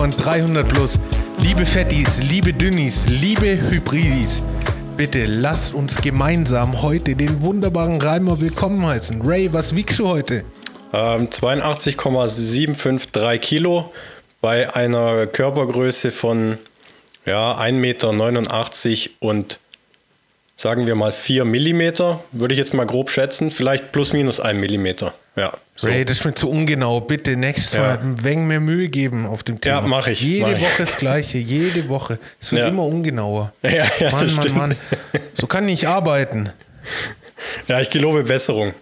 Folge 9 von 300 Plus. Liebe Fettis, liebe Dünnis, liebe Hybridis, bitte lasst uns gemeinsam heute den wunderbaren Reimer willkommen heißen. Ray, was wiegst du heute? Ähm, 82,753 Kilo bei einer Körpergröße von ja, 1,89 Meter und sagen wir mal 4 Millimeter, würde ich jetzt mal grob schätzen. Vielleicht plus minus 1 Millimeter. Ja, so. Ray, das ist mir zu ungenau. Bitte nächstes ja. Mal ein wenig mehr Mühe geben auf dem Thema. Ja, mache ich. Jede mach ich. Woche das Gleiche, jede Woche. Es wird ja. immer ungenauer. Ja, ja, Mann, Mann, Mann. So kann ich arbeiten. Ja, ich gelobe Besserung.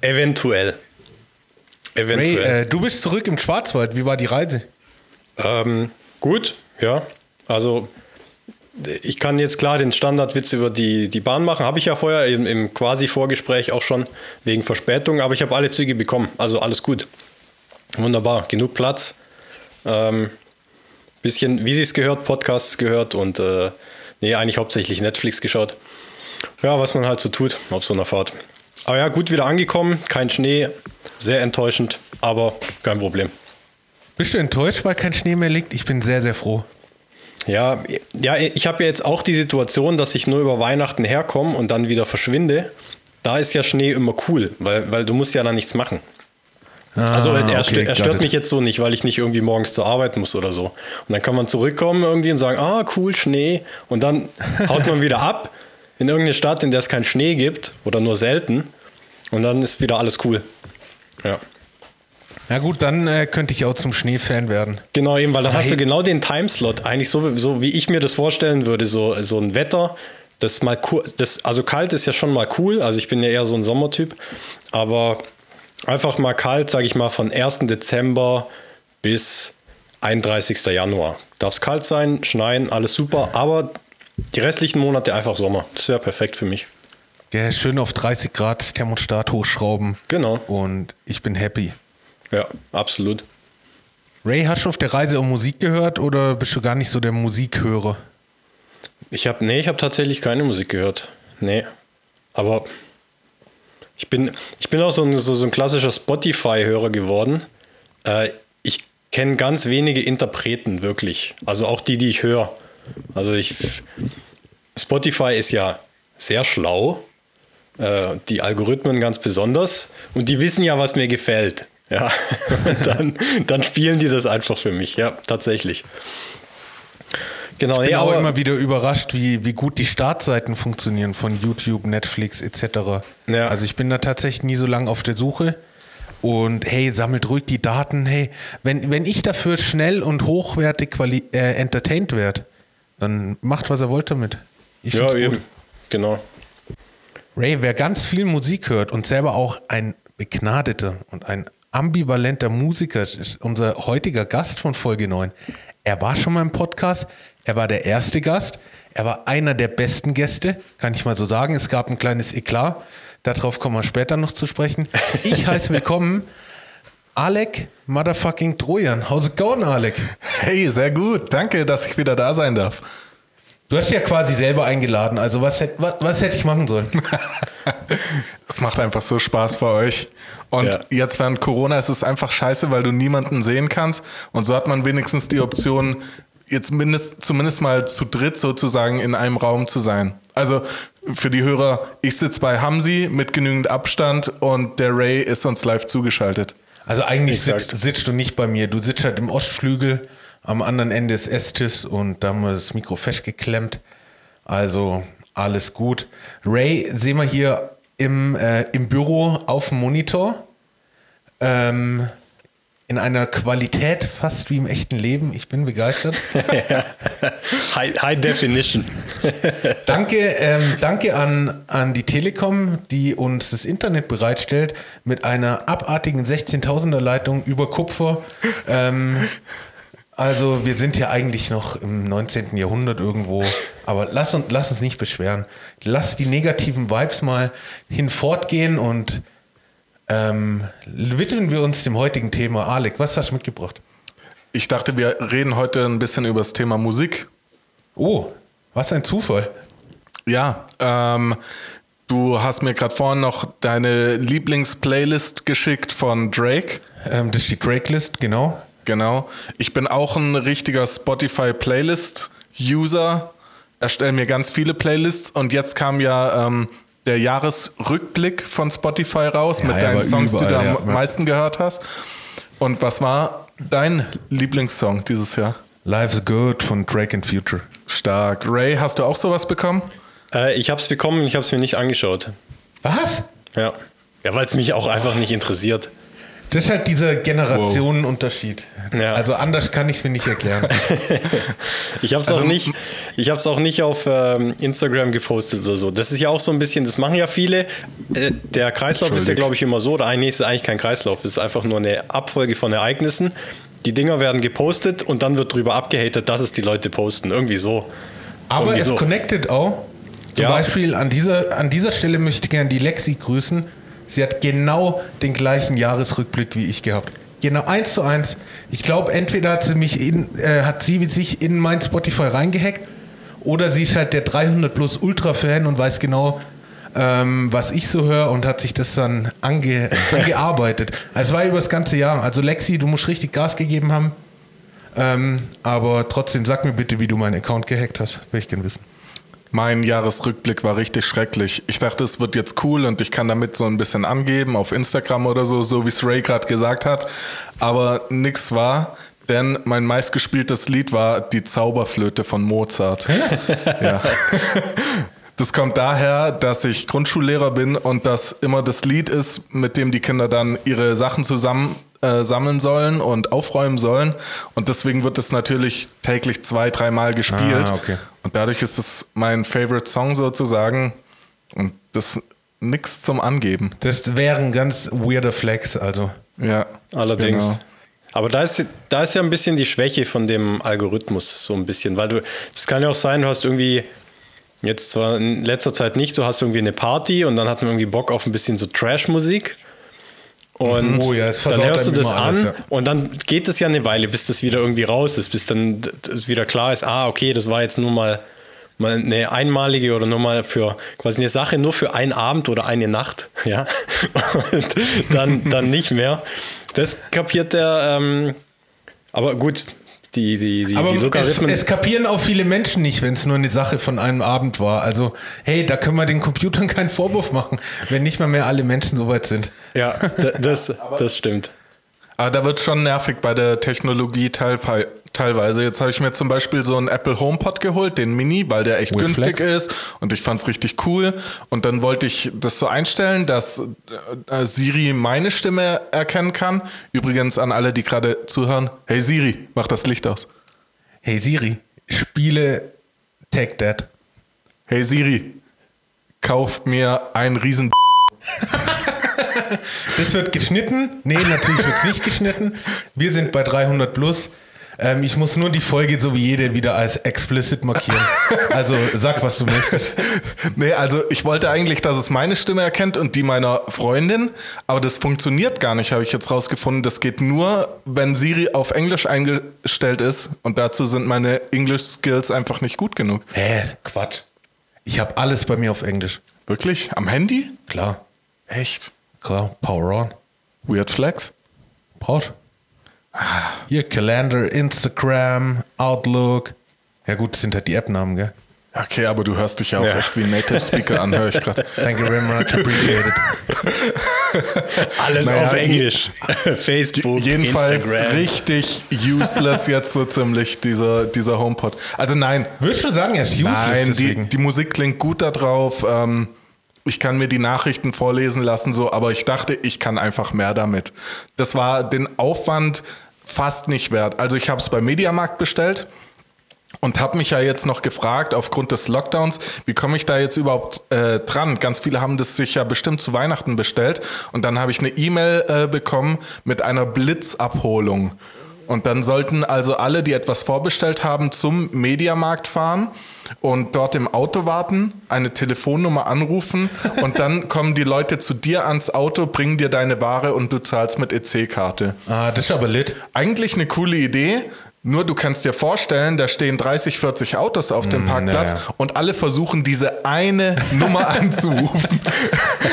Eventuell. Eventuell. Ray, äh, du bist zurück im Schwarzwald. Wie war die Reise? Ähm, gut, ja. Also ich kann jetzt klar den Standardwitz über die, die Bahn machen. Habe ich ja vorher im, im Quasi-Vorgespräch auch schon wegen Verspätung, aber ich habe alle Züge bekommen. Also alles gut. Wunderbar. Genug Platz. Ähm, bisschen, wie sie es gehört, Podcasts gehört und äh, nee, eigentlich hauptsächlich Netflix geschaut. Ja, was man halt so tut auf so einer Fahrt. Aber ja, gut wieder angekommen. Kein Schnee. Sehr enttäuschend, aber kein Problem. Bist du enttäuscht, weil kein Schnee mehr liegt? Ich bin sehr, sehr froh. Ja, ja ich habe ja jetzt auch die Situation, dass ich nur über Weihnachten herkomme und dann wieder verschwinde. Da ist ja Schnee immer cool, weil, weil du musst ja dann nichts machen. Ah, also er, okay, stört, er stört mich jetzt so nicht, weil ich nicht irgendwie morgens zur Arbeit muss oder so. Und dann kann man zurückkommen irgendwie und sagen, ah, cool, Schnee. Und dann haut man wieder ab in irgendeine Stadt, in der es keinen Schnee gibt oder nur selten. Und dann ist wieder alles cool. Ja. Ja gut, dann äh, könnte ich auch zum Schneefan werden. Genau, eben, weil dann Aber hast du genau den Timeslot, eigentlich so, so wie ich mir das vorstellen würde, so, so ein Wetter, das mal das, also kalt ist ja schon mal cool, also ich bin ja eher so ein Sommertyp, aber einfach mal kalt, sage ich mal, von 1. Dezember bis 31. Januar. Darf es kalt sein, schneien, alles super, aber die restlichen Monate einfach Sommer. Das wäre perfekt für mich. Ja, schön auf 30 Grad Thermostat hochschrauben. Genau. Und ich bin happy. Ja, absolut. Ray, hast du auf der Reise auch Musik gehört oder bist du gar nicht so der Musikhörer? Ich habe, nee, ich habe tatsächlich keine Musik gehört. Nee. Aber ich bin, ich bin auch so ein, so, so ein klassischer Spotify-Hörer geworden. Äh, ich kenne ganz wenige Interpreten wirklich. Also auch die, die ich höre. Also ich. Spotify ist ja sehr schlau. Äh, die Algorithmen ganz besonders. Und die wissen ja, was mir gefällt. Ja, dann, dann spielen die das einfach für mich. Ja, tatsächlich. Genau, ich bin nee, auch immer wieder überrascht, wie, wie gut die Startseiten funktionieren von YouTube, Netflix etc. Ja. Also ich bin da tatsächlich nie so lange auf der Suche. Und hey, sammelt ruhig die Daten. Hey, wenn, wenn ich dafür schnell und hochwertig quali äh, entertained werde, dann macht, was er wollt damit. Ich ja, eben. Gut. Genau. Ray, wer ganz viel Musik hört und selber auch ein begnadeter und ein ambivalenter Musiker ist unser heutiger Gast von Folge 9. Er war schon mal im Podcast, er war der erste Gast, er war einer der besten Gäste, kann ich mal so sagen. Es gab ein kleines Eklat, darauf kommen wir später noch zu sprechen. Ich heiße willkommen Alec Motherfucking Trojan. How's it going, Alec? Hey, sehr gut. Danke, dass ich wieder da sein darf. Du hast ja quasi selber eingeladen, also was, was, was hätte ich machen sollen? Es macht einfach so Spaß bei euch. Und ja. jetzt während Corona ist es einfach scheiße, weil du niemanden sehen kannst. Und so hat man wenigstens die Option, jetzt mindest, zumindest mal zu dritt sozusagen in einem Raum zu sein. Also für die Hörer, ich sitze bei Hamsi mit genügend Abstand und der Ray ist uns live zugeschaltet. Also eigentlich sitzt, sitzt, du nicht bei mir, du sitzt halt im Ostflügel am anderen Ende des Esstisch und da haben wir das Mikro festgeklemmt. Also alles gut. Ray sehen wir hier im, äh, im Büro auf dem Monitor. Ähm, in einer Qualität fast wie im echten Leben. Ich bin begeistert. high, high, Definition. danke ähm, danke an, an die Telekom, die uns das Internet bereitstellt mit einer abartigen 16.000er Leitung über Kupfer. Ähm, also wir sind ja eigentlich noch im 19. Jahrhundert irgendwo, aber lass uns, lass uns nicht beschweren. Lass die negativen Vibes mal hinfortgehen und ähm, widmen wir uns dem heutigen Thema. Alec, was hast du mitgebracht? Ich dachte, wir reden heute ein bisschen über das Thema Musik. Oh, was ein Zufall. Ja, ähm, du hast mir gerade vorhin noch deine Lieblingsplaylist geschickt von Drake. Ähm, das ist die Drake-List, genau. Genau. Ich bin auch ein richtiger Spotify-Playlist-User. Erstelle mir ganz viele Playlists und jetzt kam ja ähm, der Jahresrückblick von Spotify raus Ja, mit ja, deinen Songs, die du überall, am ja, ja. meisten gehört hast. Und was war dein Lieblingssong dieses Jahr? Life's Good von Drake and Future. Stark. Ray, hast du auch sowas bekommen? Äh, ich habe es bekommen, ich habe es mir nicht angeschaut. Was? Ja, ja weil es mich auch einfach nicht interessiert. Das ist halt dieser Generationenunterschied. Ja. Also anders kann ich es mir nicht erklären. Ich habe es Also, auch nicht, ich habe es auch nicht auf ähm, Instagram gepostet oder so. Das ist ja auch so ein bisschen, das machen ja viele. Äh, der Kreislauf ist ja, glaube ich, immer so. Oder eigentlich ist es eigentlich kein Kreislauf, es ist einfach nur eine Abfolge von Ereignissen. Die Dinger werden gepostet und dann wird drüber abgehatet, dass es die Leute posten. Irgendwie so. Aber Irgendwie es so. connectet auch. Zum Ja. Beispiel an dieser, an dieser Stelle möchte ich gerne die Lexi grüßen. Sie hat genau den gleichen Jahresrückblick wie ich gehabt. Genau eins zu eins. Ich glaube, entweder hat sie mich in, äh, hat sie sich in mein Spotify reingehackt oder sie ist halt der 300 plus Ultra-Fan und weiß genau, ähm, was ich so höre und hat sich das dann ange, angearbeitet. Also es war über das ganze Jahr. Also Lexi, du musst richtig Gas gegeben haben. Ähm, aber trotzdem, sag mir bitte, wie du meinen Account gehackt hast. Will ich gerne wissen. Mein Jahresrückblick war richtig schrecklich. Ich dachte, es wird jetzt cool und ich kann damit so ein bisschen angeben auf Instagram oder so, so wie es Ray gerade gesagt hat. Aber nix war, denn mein meistgespieltes Lied war die Zauberflöte von Mozart. ja. Das kommt daher, dass ich Grundschullehrer bin und das immer das Lied ist, mit dem die Kinder dann ihre Sachen zusammen äh, sammeln sollen und aufräumen sollen. Und deswegen wird es natürlich täglich zwei, dreimal gespielt. Ah, okay. Und dadurch ist es mein Favorite Song sozusagen. Und das nix zum Angeben. Das wäre ein ganz weirder Flex, also. Ja. Allerdings. Genau. Aber da ist, da ist ja ein bisschen die Schwäche von dem Algorithmus, so ein bisschen, weil du, das kann ja auch sein, du hast irgendwie, jetzt zwar in letzter Zeit nicht, du hast irgendwie eine Party und dann hat man irgendwie Bock auf ein bisschen so Trash-Musik. Und Oh ja, dann hörst du das an alles, ja. und dann geht es ja eine Weile, bis das wieder irgendwie raus ist, bis dann wieder klar ist, ah, okay, das war jetzt nur mal, mal eine einmalige oder nur mal für quasi eine Sache nur für einen Abend oder eine Nacht, ja. Und dann, dann nicht mehr. Das kapiert der, ähm, aber gut, die, die, die, Aber die es, Logarithmen. es kapieren auch viele Menschen nicht, wenn es nur eine Sache von einem Abend war. Also, hey, da können wir den Computern keinen Vorwurf machen, wenn nicht mal mehr alle Menschen so weit sind. ja, das, das stimmt. Aber da wird schon nervig bei der Technologie teilwe- teilweise. Jetzt habe ich mir zum Beispiel so einen Apple HomePod geholt, den Mini, weil der echt With günstig Flex? ist und ich fand es richtig cool. Und dann wollte ich das so einstellen, dass äh, Siri meine Stimme erkennen kann. Übrigens an alle, die gerade zuhören. Hey Siri, mach das Licht aus. Hey Siri, spiele Take That. Hey Siri, kauf mir ein riesen Das wird geschnitten. Nee, natürlich wird es nicht geschnitten. Wir sind bei 300 plus. Ähm, ich muss nur die Folge so wie jede wieder als explicit markieren. Also sag, was du möchtest. Nee, also ich wollte eigentlich, dass es meine Stimme erkennt und die meiner Freundin, aber das funktioniert gar nicht, habe ich jetzt rausgefunden. Das geht nur, wenn Siri auf Englisch eingestellt ist und dazu sind meine English Skills einfach nicht gut genug. Hä, Quatsch. Ich habe alles bei mir auf Englisch. Wirklich? Am Handy? Klar, Echt? klar. Power on. Weird Flex? Brauchst. Hier Calendar, Instagram, Outlook. Ja gut, das sind halt die App-Namen, gell? Okay, aber du hörst dich ja auch Ja. echt wie ein Native Speaker an, höre ich gerade. Thank you very much, appreciate it. Alles Naja, auf Englisch. Facebook, Jedenfalls Instagram. richtig useless jetzt so ziemlich, dieser, dieser HomePod. Also nein, Würdest du sagen, er ist useless Nein, die, die Musik klingt gut da drauf. Ähm, ich kann mir die Nachrichten vorlesen lassen, so, aber ich dachte, ich kann einfach mehr damit. Das war den Aufwand fast nicht wert. Also ich habe es beim Mediamarkt bestellt und habe mich ja jetzt noch gefragt, aufgrund des Lockdowns, wie komme ich da jetzt überhaupt äh, dran? Ganz viele haben das sich ja bestimmt zu Weihnachten bestellt und dann habe ich eine E-Mail äh, bekommen mit einer Blitzabholung. Und dann sollten also alle, die etwas vorbestellt haben, zum Mediamarkt fahren und dort im Auto warten, eine Telefonnummer anrufen und dann kommen die Leute zu dir ans Auto, bringen dir deine Ware und du zahlst mit EC-Karte. Ah, das ist aber lit. Eigentlich eine coole Idee. Nur du kannst dir vorstellen, da stehen 30, 40 Autos auf dem Parkplatz naja. und alle versuchen diese eine Nummer anzurufen.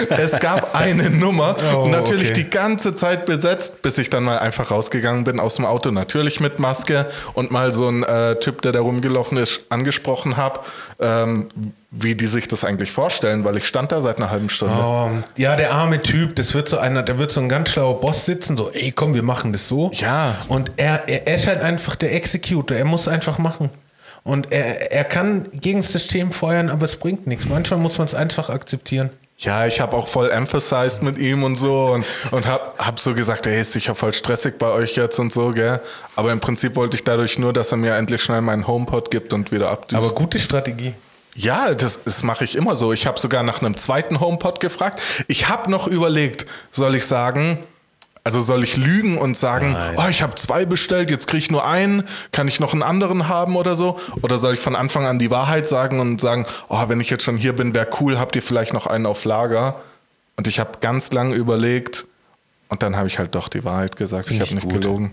es gab eine Nummer Oh, und natürlich okay. die ganze Zeit besetzt, bis ich dann mal einfach rausgegangen bin aus dem Auto, natürlich mit Maske und mal so ein äh, Typ, der da rumgelaufen ist, angesprochen habe, ähm, wie die sich das eigentlich vorstellen, weil ich stand da seit einer halben Stunde. Oh, ja, der arme Typ, das wird so einer, da wird so ein ganz schlauer Boss sitzen, so, ey, komm, wir machen das so. Ja. Und er, er, er ist halt einfach der Executor, er muss einfach machen. Und er, er kann gegen das System feuern, aber es bringt nichts. Manchmal muss man es einfach akzeptieren. Ja, ich habe auch voll emphasized mit ihm und so und, und hab, hab so gesagt, ey, ist sicher voll stressig bei euch jetzt und so, gell? Aber im Prinzip wollte ich dadurch nur, dass er mir endlich schnell meinen HomePod gibt und wieder abdüst. Aber gute Strategie. Ja, das, das mache ich immer so. Ich habe sogar nach einem zweiten HomePod gefragt. Ich habe noch überlegt, soll ich sagen, also soll ich lügen und sagen, Nein. oh, ich habe zwei bestellt, jetzt kriege ich nur einen, kann ich noch einen anderen haben oder so? Oder soll ich von Anfang an die Wahrheit sagen und sagen, oh, wenn ich jetzt schon hier bin, wäre cool, habt ihr vielleicht noch einen auf Lager? Und ich habe ganz lang überlegt und dann habe ich halt doch die Wahrheit gesagt. Find ich habe ich nicht gut. gelogen.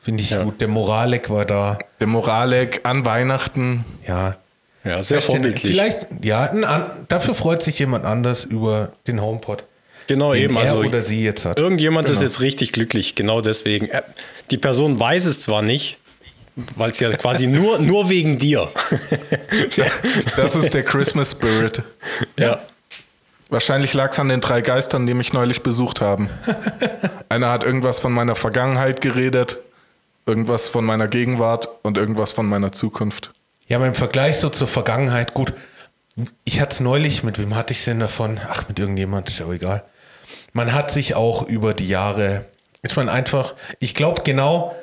Finde ich gut. Der Moralek war da. Der Moralek an Weihnachten. Ja. Ja, sehr vorbildlich. Vielleicht, ja, ein, dafür freut sich jemand anders über den HomePod. Genau, den eben. er Also oder sie jetzt hat. Irgendjemand ist Genau. jetzt richtig glücklich, genau deswegen. Äh, Die Person weiß es zwar nicht, weil es ja quasi nur, nur wegen dir. Das ist der Christmas Spirit. ja. Wahrscheinlich lag es an den drei Geistern, die mich neulich besucht haben. Einer hat irgendwas von meiner Vergangenheit geredet, irgendwas von meiner Gegenwart und irgendwas von meiner Zukunft. Ja, aber im Vergleich so zur Vergangenheit, gut. Ich hatte es neulich, mit wem hatte ich es denn davon? Ach, mit irgendjemand, ist ja auch egal. Man hat sich auch über die Jahre, ist man einfach, ich glaube genau,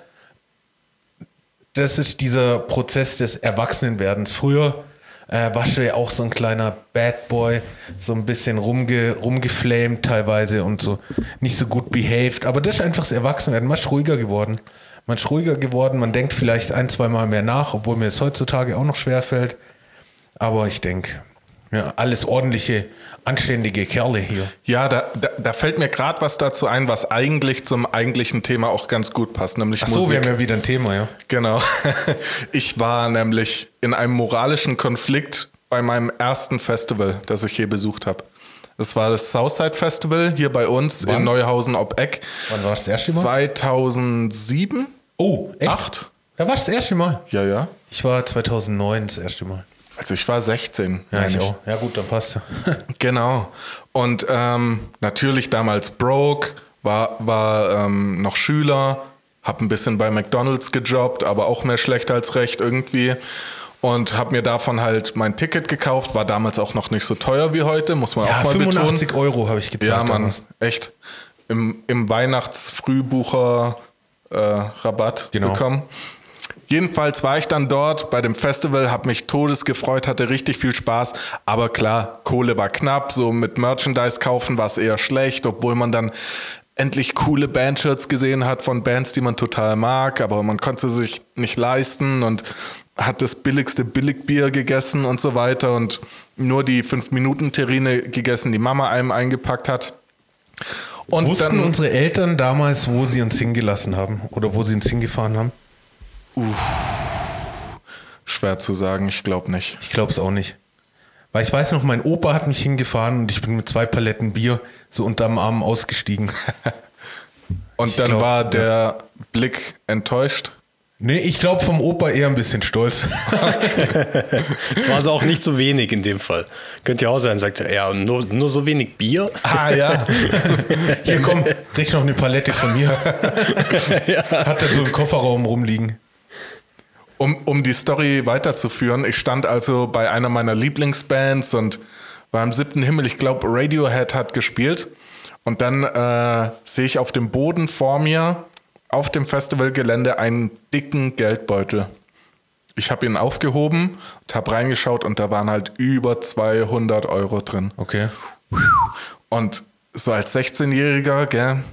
das ist dieser Prozess des Erwachsenenwerdens. Früher äh, du ja auch so ein kleiner Bad Boy, so ein bisschen rumge, rumgeflamed teilweise und so nicht so gut behaved. Aber das ist einfach das Erwachsenwerden. Man ist ruhiger geworden. Man ist ruhiger geworden. Man denkt vielleicht ein, zwei Mal mehr nach, obwohl mir es heutzutage auch noch schwer fällt. Aber ich denke, ja, alles ordentliche, anständige Kerle hier. Ja, da, da, da fällt mir gerade was dazu ein, was eigentlich zum eigentlichen Thema auch ganz gut passt, nämlich Ach so, Musik. wir haben ja wieder ein Thema, ja. Genau. Ich war nämlich in einem moralischen Konflikt bei meinem ersten Festival, das ich je besucht habe. Das war das Southside Festival hier bei uns Wann? in Neuhausen ob Eck. Wann war das das erste Mal? 2007? Oh, echt? Acht? Da war das erste Mal. Ja, ja. Ich war 2009 das erste Mal. Also ich war 16. Ja, ich auch. Ja gut, dann passt ja. Genau. Und ähm, natürlich damals broke, war, war ähm, noch Schüler, habe ein bisschen bei McDonald's gejobbt, aber auch mehr schlecht als recht irgendwie. Und habe mir davon halt mein Ticket gekauft, war damals auch noch nicht so teuer wie heute, muss man Ja, auch mal 85 betonen. Euro habe ich gezahlt. Ja, Mann, damals. echt. Im, im Weihnachtsfrühbucher äh, Rabatt Genau. bekommen. Jedenfalls war ich dann dort bei dem Festival, habe mich todesgefreut, hatte richtig viel Spaß. Aber klar, Kohle war knapp, so mit Merchandise kaufen war es eher schlecht, obwohl man dann endlich coole Bandshirts gesehen hat von Bands, die man total mag, aber man konnte sich nicht leisten und hat das billigste Billigbier gegessen und so weiter und nur die 5-Minuten-Terrine gegessen, die Mama einem eingepackt hat. Und Wussten dann, unsere Eltern damals, wo sie uns hingelassen haben oder wo sie uns hingefahren haben? schwer zu sagen, ich glaube nicht. Ich glaube es auch nicht. Weil ich weiß noch, mein Opa hat mich hingefahren und ich bin mit zwei Paletten Bier so unterm Arm ausgestiegen. Und Ich dann glaub, war der Blick enttäuscht. Nee, ich glaube vom Opa eher ein bisschen stolz. Es war also auch nicht so wenig in dem Fall. Könnte ja auch sein, sagt er, ja, nur, nur so wenig Bier. Ah ja. Hier komm, krieg noch eine Palette von mir. Hat er so im Kofferraum rumliegen. Um, um die Story weiterzuführen, ich stand also bei einer meiner Lieblingsbands und war im siebten Himmel, ich glaube Radiohead hat gespielt. Und dann äh, sehe ich auf dem Boden vor mir auf dem Festivalgelände einen dicken Geldbeutel. Ich habe ihn aufgehoben und habe reingeschaut und da waren halt über 200 Euro drin. Okay. Und so als 16-Jähriger, gell,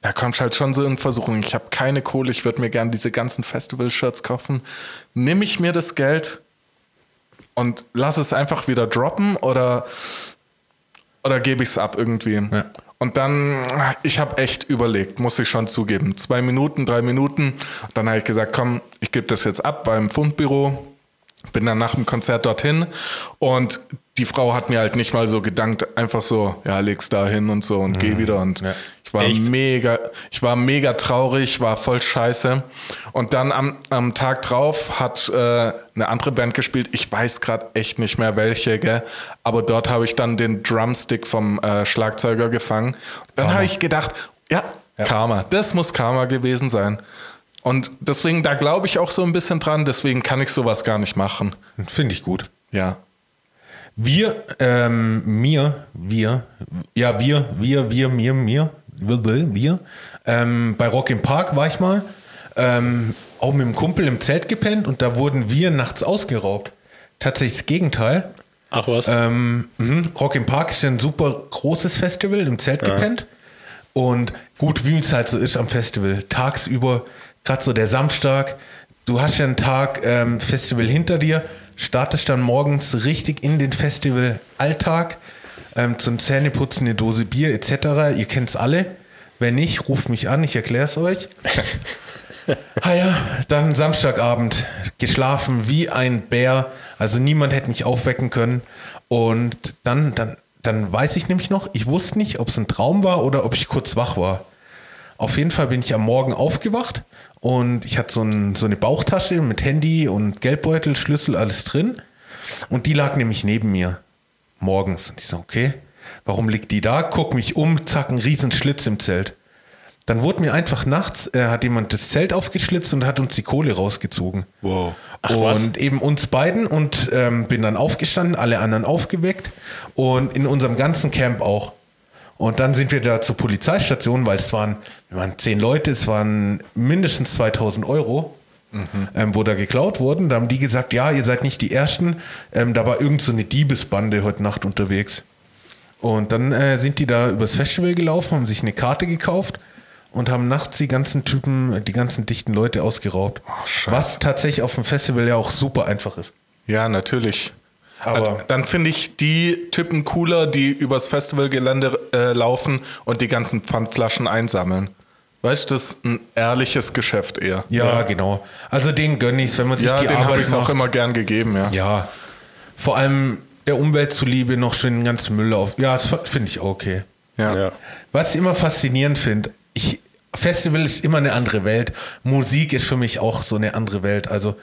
da kommst halt schon so in Versuchung. Ich habe keine Kohle, ich würde mir gern diese ganzen Festival-Shirts kaufen. Nimm ich mir das Geld und lass es einfach wieder droppen oder, oder gebe ich es ab irgendwie? Ja. Und dann, ich habe echt überlegt, muss ich schon zugeben. Zwei Minuten, drei Minuten. Dann habe ich gesagt, komm, ich gebe das jetzt ab beim Fundbüro. Bin dann nach dem Konzert dorthin und die Frau hat mir halt nicht mal so gedankt, einfach so, ja, leg's da hin und so und mhm. geh wieder. Und ja. ich war Echt? mega, ich war mega traurig, war voll scheiße. Und dann am, am Tag drauf hat äh, eine andere Band gespielt. Ich weiß gerade echt nicht mehr welche, gell? aber dort habe ich dann den Drumstick vom äh, Schlagzeuger gefangen. Dann habe ich gedacht, ja, ja, Karma, das muss Karma gewesen sein. Und deswegen, da glaube ich auch so ein bisschen dran, deswegen kann ich sowas gar nicht machen. Finde ich gut. Ja. Wir, ähm, mir, wir, ja, wir, wir, wir, mir, mir, wir, wir. Ähm, bei Rock im Park war ich mal, ähm, auch mit dem Kumpel im Zelt gepennt und da wurden wir nachts ausgeraubt. Tatsächlich das Gegenteil. Ach was? Ähm, mh, Rock im Park ist ein super großes Festival, im Zelt ja. gepennt. Und gut, wie es halt so ist am Festival, tagsüber, gerade so der Samstag, du hast ja einen Tag ähm, Festival hinter dir, startest dann morgens richtig in den Festival-Alltag ähm, zum Zähneputzen eine Dose Bier etc. Ihr kennt es alle. Wenn nicht, ruft mich an, ich erkläre es euch. ah ja, dann Samstagabend geschlafen wie ein Bär. Also niemand hätte mich aufwecken können. Und dann, dann, dann weiß ich nämlich noch, ich wusste nicht, ob es ein Traum war oder ob ich kurz wach war. Auf jeden Fall bin ich am Morgen aufgewacht und ich hatte so, ein, so eine Bauchtasche mit Handy und Geldbeutel, Schlüssel, alles drin. Und die lag nämlich neben mir morgens. Und ich so, okay, warum liegt die da? Guck mich um, zack, ein riesen Schlitz im Zelt. Dann wurde mir einfach nachts, äh, hat jemand das Zelt aufgeschlitzt und hat uns die Kohle rausgezogen. Wow. Ach, und was? eben uns beiden und ähm, bin dann aufgestanden, alle anderen aufgeweckt und in unserem ganzen Camp auch. Und dann sind wir da zur Polizeistation, weil es waren, wir waren zehn Leute, es waren mindestens 2000 Euro, mhm. ähm, wo da geklaut wurden. Da haben die gesagt, ja, ihr seid nicht die Ersten. Ähm, da war irgend so eine Diebesbande heute Nacht unterwegs. Und dann äh, sind die da übers Festival gelaufen, haben sich eine Karte gekauft und haben nachts die ganzen Typen, die ganzen dichten Leute ausgeraubt. Oh, was tatsächlich auf dem Festival ja auch super einfach ist. Ja, natürlich. Aber also, dann finde ich die Typen cooler, die übers Festivalgelände äh, laufen und die ganzen Pfandflaschen einsammeln. Weißt du, das ist ein ehrliches Geschäft eher. Ja, ja. genau. Also den gönne ich wenn man sich ja, die den Arbeit ich auch immer gern gegeben, ja. Ja. Vor allem der Umwelt zuliebe noch schön den ganzen Müll auf. Ja, das finde ich okay. Ja. ja. Was ich immer faszinierend finde, ich, Festival ist immer eine andere Welt. Musik ist für mich auch so eine andere Welt. Also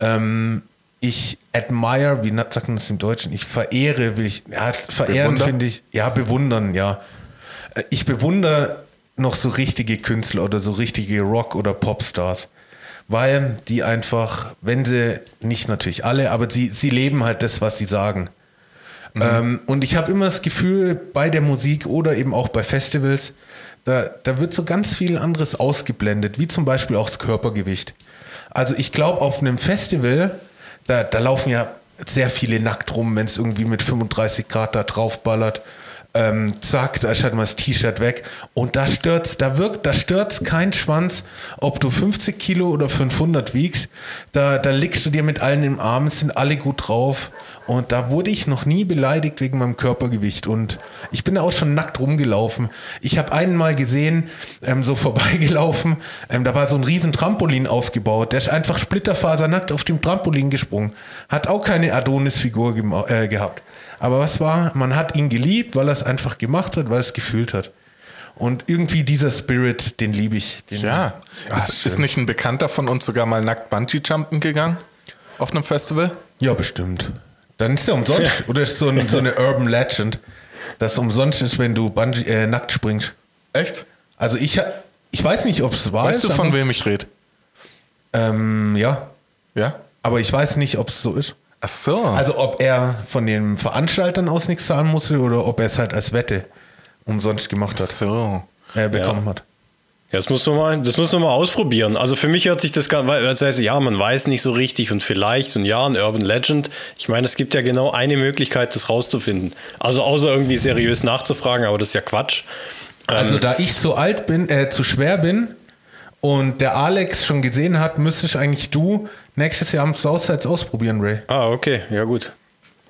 ähm, ich admire, wie sagt man das im Deutschen? Ich verehre, will ich, ja, verehren finde ich, ja, bewundern, ja. Äh, ich bewundere noch so richtige Künstler oder so richtige Rock- oder Popstars, weil die einfach, wenn sie, nicht natürlich alle, aber sie, sie leben halt das, was sie sagen. Mhm. Ähm, und ich habe immer das Gefühl, bei der Musik oder eben auch bei Festivals, da, da wird so ganz viel anderes ausgeblendet, wie zum Beispiel auch das Körpergewicht. Also ich glaube, auf einem Festival da, da laufen ja sehr viele nackt rum, wenn es irgendwie mit 35 Grad da drauf ballert. Ähm, zack, da ist halt mal das T-Shirt weg. Und da stört's, da wirkt, da stört's kein Schwanz, ob du 50 Kilo oder 500 wiegst. Da, da liegst du dir mit allen im Arm, sind alle gut drauf. Und da wurde ich noch nie beleidigt wegen meinem Körpergewicht. Und ich bin da auch schon nackt rumgelaufen. Ich habe einen mal gesehen, ähm, so vorbeigelaufen. Ähm, da war so ein riesen Trampolin aufgebaut. Der ist einfach splitterfasernackt auf dem Trampolin gesprungen. Hat auch keine Adonis-Figur äh, gehabt. Aber was war? Man hat ihn geliebt, weil er es einfach gemacht hat, weil er es gefühlt hat. Und irgendwie dieser Spirit, den liebe ich. Den ja. Ach, ist, ist, nicht ein Bekannter von uns sogar mal nackt Bungee-Jumpen gegangen? Auf einem Festival? Ja, bestimmt. Dann ist ja umsonst. Ja. Oder ist so, ein, so eine Urban Legend, dass es umsonst ist, wenn du Bungee, äh, nackt springst. Echt? Also ich, ich weiß nicht, ob es wahr weißt ist. Weißt du, von wem ich rede? Ähm, ja. Ja? Aber ich weiß nicht, ob es so ist. Ach so. Also ob er von den Veranstaltern aus nichts zahlen musste oder ob er es halt als Wette umsonst gemacht hat. Ach so. Äh, bekommen ja. hat. Ja, das muss man mal, das muss man mal ausprobieren. Also für mich hört sich das gar, das heißt, ja, man weiß nicht so richtig und vielleicht und ja, ein Urban Legend. Ich meine, es gibt ja genau eine Möglichkeit, das rauszufinden. Also außer irgendwie seriös nachzufragen, aber das ist ja Quatsch. Also ähm, da ich zu alt bin, äh, zu schwer bin und der Alex schon gesehen hat, müsstest eigentlich du nächstes Jahr am Southsides ausprobieren, Ray. Ah, okay, ja gut.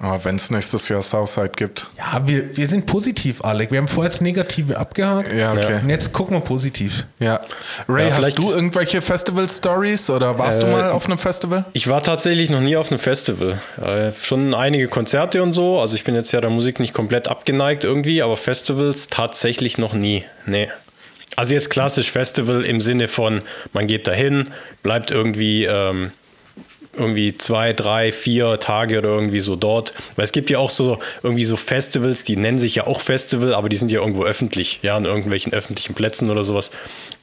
Aber wenn es nächstes Jahr Southside gibt. Ja, wir, wir sind positiv, Alec. Wir haben vorher das Negative abgehakt. Ja, okay. Und jetzt gucken wir positiv. Ja. Ray, Ja, hast vielleicht- du irgendwelche Festival-Stories oder warst du Äh, mal auf einem Festival? Ich war tatsächlich noch nie auf einem Festival. Äh, schon einige Konzerte und so. Also ich bin jetzt ja der Musik nicht komplett abgeneigt irgendwie, aber Festivals tatsächlich noch nie. Nee. Also jetzt klassisch Festival im Sinne von, man geht dahin, bleibt irgendwie, ähm, irgendwie zwei, drei, vier Tage oder irgendwie so dort. Weil es gibt ja auch so irgendwie so Festivals, die nennen sich ja auch Festival, aber die sind ja irgendwo öffentlich, ja, an irgendwelchen öffentlichen Plätzen oder sowas.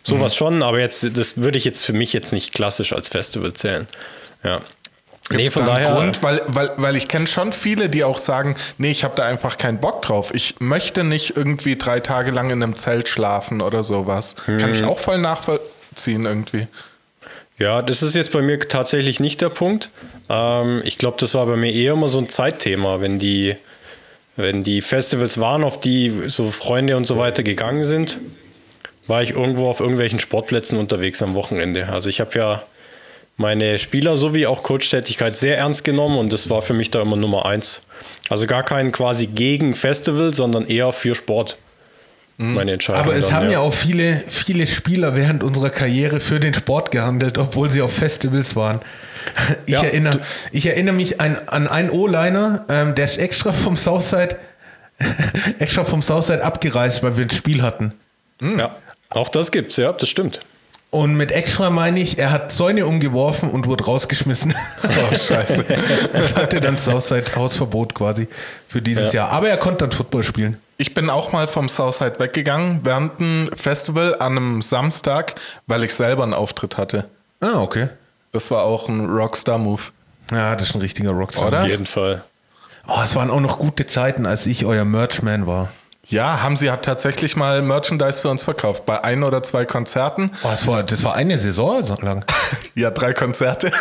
Sowas schon, aber jetzt, das würde ich jetzt für mich jetzt nicht klassisch als Festival zählen. Ja. Nee, von da daher. Grund, weil, weil, weil ich kenne schon viele, die auch sagen, nee, ich habe da einfach keinen Bock drauf. Ich möchte nicht irgendwie drei Tage lang in einem Zelt schlafen oder sowas. Kann ich auch voll nachvollziehen irgendwie. Ja, das ist jetzt bei mir tatsächlich nicht der Punkt. Ähm, ich glaube, das war bei mir eher immer so ein Zeitthema, wenn die, wenn die Festivals waren, auf die so Freunde und so weiter gegangen sind, war ich irgendwo auf irgendwelchen Sportplätzen unterwegs am Wochenende. Also ich habe ja meine Spieler sowie auch Coach-Tätigkeit sehr ernst genommen und das war für mich da immer Nummer eins. Also gar kein quasi gegen Festival, sondern eher für Sport. Meine Entscheidung. Aber es dann, haben ja auch viele, viele Spieler während unserer Karriere für den Sport gehandelt, obwohl sie auf Festivals waren. Ich, Ja, erinnere, ich erinnere mich an, an einen O-Liner, ähm, der ist extra vom Southside, extra vom Southside abgereist, weil wir ein Spiel hatten. Ja, auch das gibt's, ja, das stimmt. Und mit extra meine ich, er hat Zäune umgeworfen und wurde rausgeschmissen. Oh, scheiße. er hatte dann Southside Hausverbot quasi für dieses Jahr. Aber er konnte dann Football spielen. Ich bin auch mal vom Southside weggegangen während einem Festival an einem Samstag, weil ich selber einen Auftritt hatte. Ah, okay. Das war auch ein Rockstar-Move. Ja, das ist ein richtiger Rockstar. Oder? Auf jeden Fall. Oh, es waren auch noch gute Zeiten, als ich euer Merchman war. Ja, haben sie hat tatsächlich mal Merchandise für uns verkauft. Bei ein oder zwei Konzerten. Oh, das, war, das war eine Saison so lang. Ja, drei Konzerte.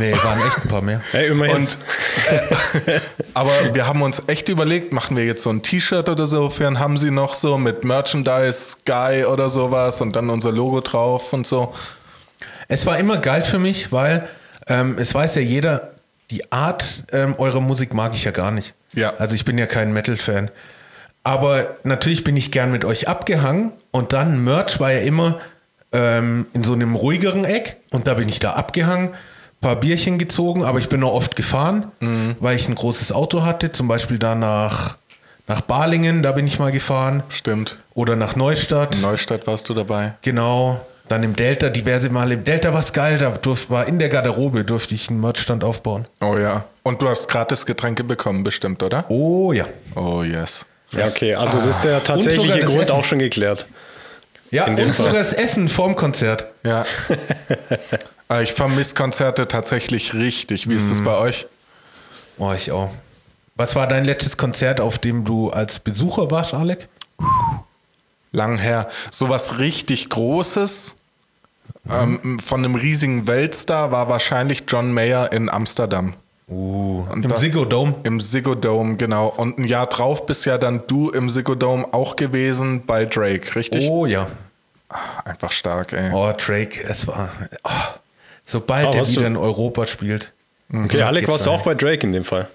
Nee, waren echt ein paar mehr. Hey, immerhin. Und, äh, aber wir haben uns echt überlegt, machen wir jetzt so ein T-Shirt oder so, fern haben sie noch so mit Merchandise Guy oder sowas und dann unser Logo drauf und so. Es war immer geil für mich, weil ähm, es weiß ja jeder, die Art ähm, eurer Musik mag ich ja gar nicht. Ja. Also ich bin ja kein Metal-Fan. Aber natürlich bin ich gern mit euch abgehangen und dann Merch war ja immer ähm, in so einem ruhigeren Eck und da bin ich da abgehangen, paar Bierchen gezogen, aber ich bin auch oft gefahren, weil ich ein großes Auto hatte, zum Beispiel da nach, nach Balingen, da bin ich mal gefahren Stimmt. oder nach Neustadt. In Neustadt warst du dabei. Genau. Dann im Delta, diverse Male. Im Delta war es geil, da durf, war in der Garderobe, durfte ich einen Merchstand aufbauen. Oh ja. Und du hast gratis Getränke bekommen, bestimmt, oder? Oh ja. Oh yes. Ja, okay, also das ist der sogar tatsächliche Grund Essen. auch schon geklärt. Ja, In dem und Fall. sogar das Essen vorm Konzert. Ja. Aber ich vermisse Konzerte tatsächlich richtig. Wie ist das bei euch? Oh, ich auch. Was war dein letztes Konzert, auf dem du als Besucher warst, Alec? Lang her. Sowas richtig Großes ähm, von einem riesigen Weltstar war wahrscheinlich John Mayer in Amsterdam. Uh, Und Im Ziggo Dome. Im Ziggo Dome, genau. Und ein Jahr drauf bist ja dann du im Ziggo Dome auch gewesen bei Drake, richtig? Oh ja. Einfach stark, ey. Oh, Drake, es war. Oh, sobald Ah, er wieder du- in Europa spielt. Okay, Alec, geht's warst du auch bei Drake in dem Fall?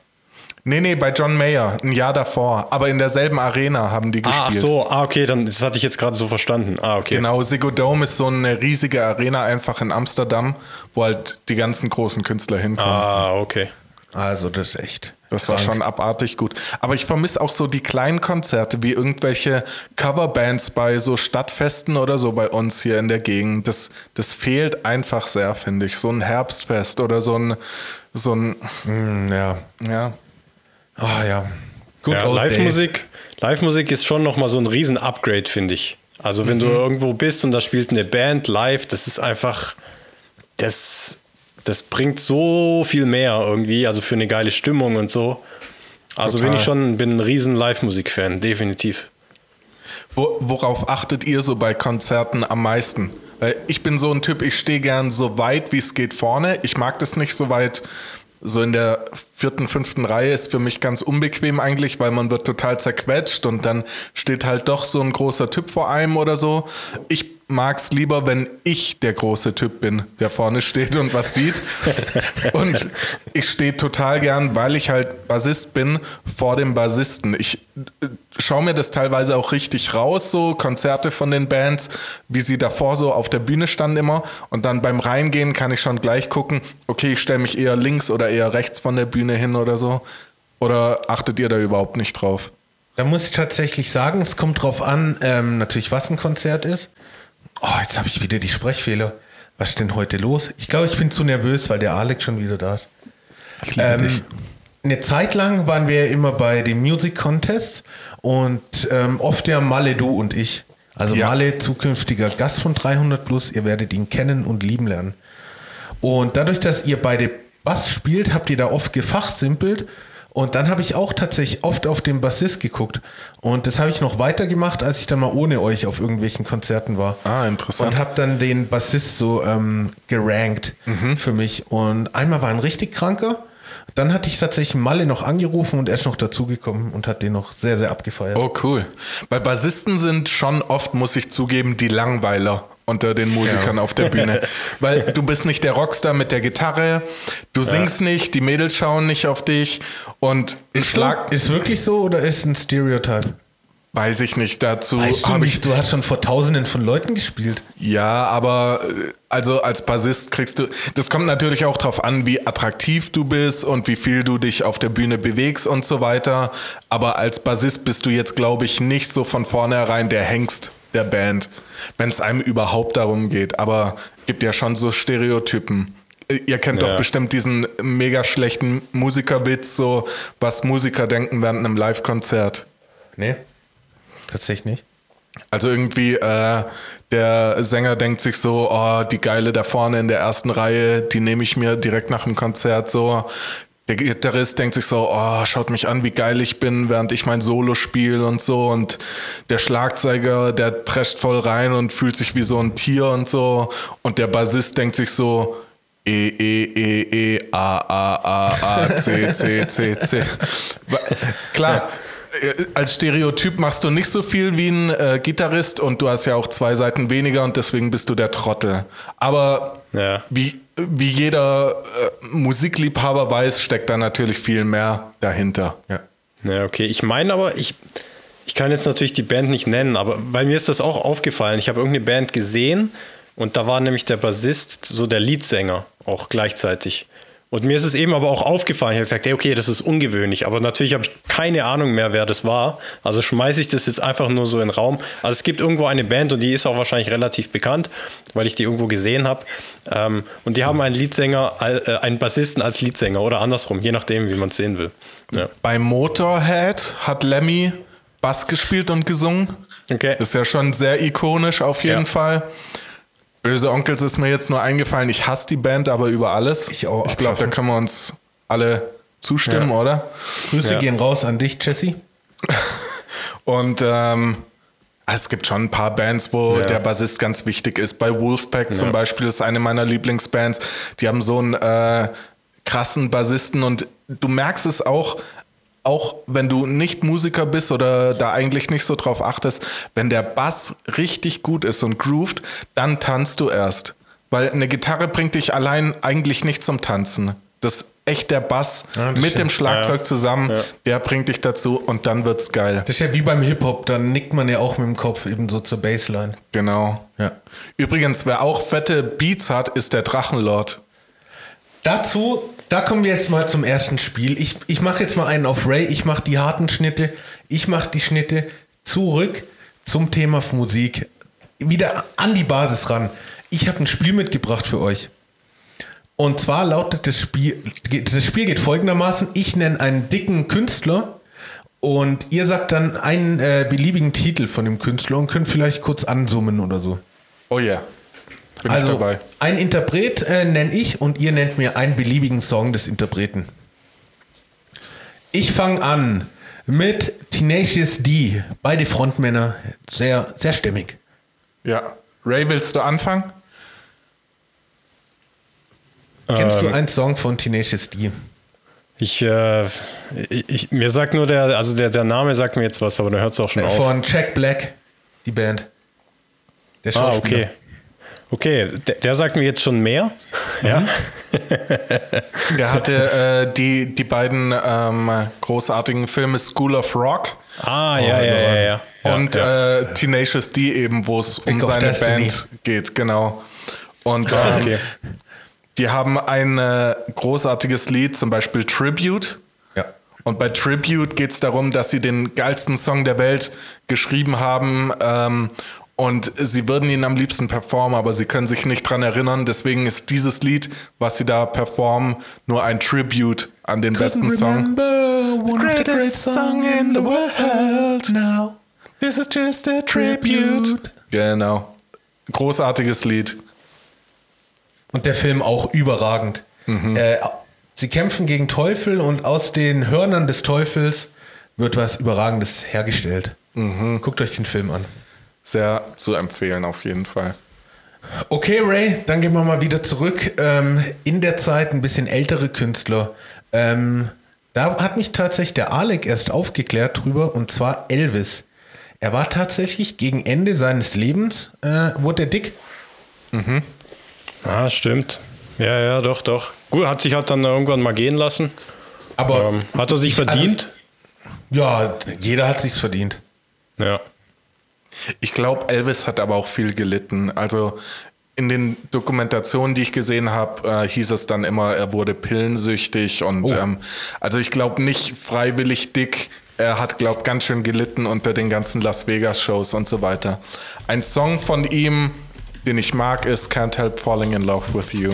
Nee, nee, bei John Mayer, ein Jahr davor. Aber in derselben Arena haben die gespielt. Ah, ach so, ah, okay, dann das hatte ich jetzt gerade so verstanden. Ah, okay. Genau, Ziggo Dome ist so eine riesige Arena einfach in Amsterdam, wo halt die ganzen großen Künstler hinkommen. Ah, okay. Also, das ist echt. Das war krank. schon abartig gut. Aber ich vermisse auch so die kleinen Konzerte, wie irgendwelche Coverbands bei so Stadtfesten oder so bei uns hier in der Gegend. Das, das fehlt einfach sehr, finde ich. So ein Herbstfest oder so ein, so ein, Mm, ja. ja. Oh ja. Good Ja, old days. Live-Musik Live-Musik ist schon nochmal so ein riesen Upgrade, finde ich. Also wenn du irgendwo bist und da spielt eine Band live, das ist einfach, das, das bringt so viel mehr irgendwie, also für eine geile Stimmung und so. Also bin Total. ich schon, bin ein riesen Live-Musik-Fan, definitiv. Wo, worauf achtet ihr so bei Konzerten am meisten? Weil ich bin so ein Typ, ich stehe gern so weit, wie es geht vorne. Ich mag das nicht so weit. So in der vierten, fünften Reihe ist für mich ganz unbequem eigentlich, weil man wird total zerquetscht und dann steht halt doch so ein großer Typ vor einem oder so. Ich mag's lieber, wenn ich der große Typ bin, der vorne steht und was sieht. und ich stehe total gern, weil ich halt Bassist bin, vor dem Bassisten. Ich äh, schaue mir das teilweise auch richtig raus, so Konzerte von den Bands, wie sie davor so auf der Bühne standen immer. Und dann beim Reingehen kann ich schon gleich gucken, okay, ich stelle mich eher links oder eher rechts von der Bühne hin oder so. Oder achtet ihr da überhaupt nicht drauf? Da muss ich tatsächlich sagen, es kommt drauf an, ähm, natürlich, was ein Konzert ist. Oh, jetzt habe ich wieder die Sprechfehler. Was ist denn heute los? Ich glaube, ich bin zu nervös, weil der Alex schon wieder da ist. Ich liebe Ähm, dich. eine Zeit lang waren wir immer bei den Music Contests und ähm, oft ja Malle, du und ich. Also Ja. Malle, zukünftiger Gast von 300 Plus, ihr werdet ihn kennen und lieben lernen. Und dadurch, dass ihr beide Bass spielt, habt ihr da oft gefachsimpelt. Und dann habe ich auch tatsächlich oft auf den Bassist geguckt. Und das habe ich noch weiter gemacht, als ich dann mal ohne euch auf irgendwelchen Konzerten war. Ah, interessant. Und habe dann den Bassist so ähm, gerankt Mhm. für mich. Und einmal war ein richtig kranker. Dann hatte ich tatsächlich Malle noch angerufen und er ist noch dazugekommen und hat den noch sehr, sehr abgefeiert. Oh, cool. Bei Bassisten sind schon oft, muss ich zugeben, die Langweiler unter den Musikern Ja. auf der Bühne. Weil du bist nicht der Rockstar mit der Gitarre, du singst nicht, die Mädels schauen nicht auf dich und Ist, Schlag, so, ist wirklich so oder ist ein Stereotype? weiß ich nicht, dazu Weißt du habe ich nicht, du hast schon vor tausenden von Leuten gespielt. Ja, aber äh, also als Bassist kriegst du, das kommt natürlich auch drauf an, wie attraktiv du bist und wie viel du dich auf der Bühne bewegst und so weiter. Aber als Bassist bist du jetzt, glaube ich, nicht so von vornherein der Hengst der Band, wenn es einem überhaupt darum geht. Aber gibt ja schon so Stereotypen. Äh, Ihr kennt Ja. doch bestimmt diesen mega schlechten Musikerwitz, so was Musiker denken während einem Live-Konzert. Nee, tatsächlich nicht. Also irgendwie, äh, der Sänger denkt sich so, oh, die Geile da vorne in der ersten Reihe, die nehme ich mir direkt nach dem Konzert so. Der Gitarrist denkt sich so, oh, schaut mich an, wie geil ich bin, während ich mein Solo spiele und so. Und der Schlagzeuger, der trescht voll rein und fühlt sich wie so ein Tier und so. Und der Bassist denkt sich so, E, E, E, E, A, A, A, A, C, C, C, C. Klar, äh, als Stereotyp machst du nicht so viel wie ein äh, Gitarrist und du hast ja auch zwei Seiten weniger und deswegen bist du der Trottel. Aber Ja. wie, wie jeder äh, Musikliebhaber weiß, steckt da natürlich viel mehr dahinter. Ja. Ja, okay. Ich meine aber, ich, ich kann jetzt natürlich die Band nicht nennen, aber bei mir ist das auch aufgefallen. Ich habe irgendeine Band gesehen und da war nämlich der Bassist so der Leadsänger auch gleichzeitig. Und mir ist es eben aber auch aufgefallen. Ich habe gesagt, hey, okay, das ist ungewöhnlich, aber natürlich habe ich keine Ahnung mehr, wer das war. Also schmeiße ich das jetzt einfach nur so in den Raum. Also es gibt irgendwo eine Band und die ist auch wahrscheinlich relativ bekannt, weil ich die irgendwo gesehen habe. Ähm, und die haben einen Leadsänger, äh, einen Bassisten als Leadsänger oder andersrum, je nachdem, wie man es sehen will. Ja. Bei Motorhead hat Lemmy Bass gespielt und gesungen. Okay. Ist ja schon sehr ikonisch auf jeden Ja. Fall. Böse Onkels ist mir jetzt nur eingefallen. Ich hasse die Band aber über alles. Ich auch, Ich glaube, da können wir uns alle zustimmen, Ja. oder? Grüße Ja. gehen raus an dich, Jesse. Und ähm, es gibt schon ein paar Bands, wo Ja. der Bassist ganz wichtig ist. Bei Wolfpack zum. Beispiel ist eine meiner Lieblingsbands. Die haben so einen äh, krassen Bassisten und du merkst es auch, auch wenn du nicht Musiker bist oder da eigentlich nicht so drauf achtest, wenn der Bass richtig gut ist und grooved, dann tanzt du erst. Weil eine Gitarre bringt dich allein eigentlich nicht zum Tanzen. Das ist echt der Bass Ja, mit stimmt. dem Schlagzeug Ja. zusammen, Ja. der bringt dich dazu und dann wird's geil. Das ist ja wie beim Hip-Hop, da nickt man ja auch mit dem Kopf eben so zur Bassline. Genau. Ja. Übrigens, wer auch fette Beats hat, ist der Drachenlord. Dazu, da kommen wir jetzt mal zum ersten Spiel. Ich, ich mache jetzt mal einen auf Ray, ich mache die harten Schnitte, ich mache die Schnitte zurück zum Thema Musik. Wieder an die Basis ran. Ich habe ein Spiel mitgebracht für euch. Und zwar lautet das Spiel, das Spiel geht folgendermaßen, ich nenne einen dicken Künstler und ihr sagt dann einen äh, beliebigen Titel von dem Künstler und könnt vielleicht kurz ansummen oder so. Oh ja. Bin ich Also dabei. ein Interpret äh, nenne ich und ihr nennt mir einen beliebigen Song des Interpreten. Ich fange an mit Tenacious D. Beide Frontmänner, sehr, sehr stimmig. Ja. Ray, willst du anfangen? Kennst Ähm. du einen Song von Tenacious D? Ich, äh, ich, ich, mir sagt nur der, also der, der Name sagt mir jetzt was, aber dann hört es auch schon auf. Von Jack Black, die Band. Der Ah, okay. Okay, der, der sagt mir jetzt schon mehr. Ja. Der hatte äh, die, die beiden ähm, großartigen Filme School of Rock Ah, ja, ja, ja, ja. ja und ja. Äh, Tenacious D eben, wo es um seine Destiny. Band geht, genau. Und ähm, Ah, okay. die haben ein äh, großartiges Lied, zum Beispiel Tribute. Ja. Und bei Tribute geht es darum, dass sie den geilsten Song der Welt geschrieben haben. Ähm, und sie würden ihn am liebsten performen, aber sie können sich nicht dran erinnern. Deswegen ist dieses Lied, was sie da performen, nur ein Tribute an den besten Song. greatest song in the world now. This is just a tribute. Genau. Großartiges Lied. Und der Film auch überragend. Äh, sie kämpfen gegen Teufel und aus den Hörnern des Teufels wird was Überragendes hergestellt. Guckt euch den Film an. Sehr zu empfehlen auf jeden Fall. Okay, Ray, dann gehen wir mal wieder zurück. Ähm, in der Zeit ein bisschen ältere Künstler. Ähm, da hat mich tatsächlich der Alec erst aufgeklärt drüber, und zwar Elvis. Er war tatsächlich gegen Ende seines Lebens, äh, wurde er dick. Ah, stimmt. Ja, ja, doch, doch. Gut, hat sich halt dann irgendwann mal gehen lassen. Aber Ähm, hat er sich ich- verdient? Also, ja, jeder hat sich's verdient. ja. Ich glaube, Elvis hat aber auch viel gelitten. Also in den Dokumentationen, die ich gesehen habe, äh, hieß es dann immer, er wurde pillensüchtig und Oh. ähm, also ich glaube nicht freiwillig dick. Er hat, glaube ganz schön gelitten unter den ganzen Las Vegas-Shows und so weiter. Ein Song von ihm, den ich mag, ist Can't Help Falling in Love with You.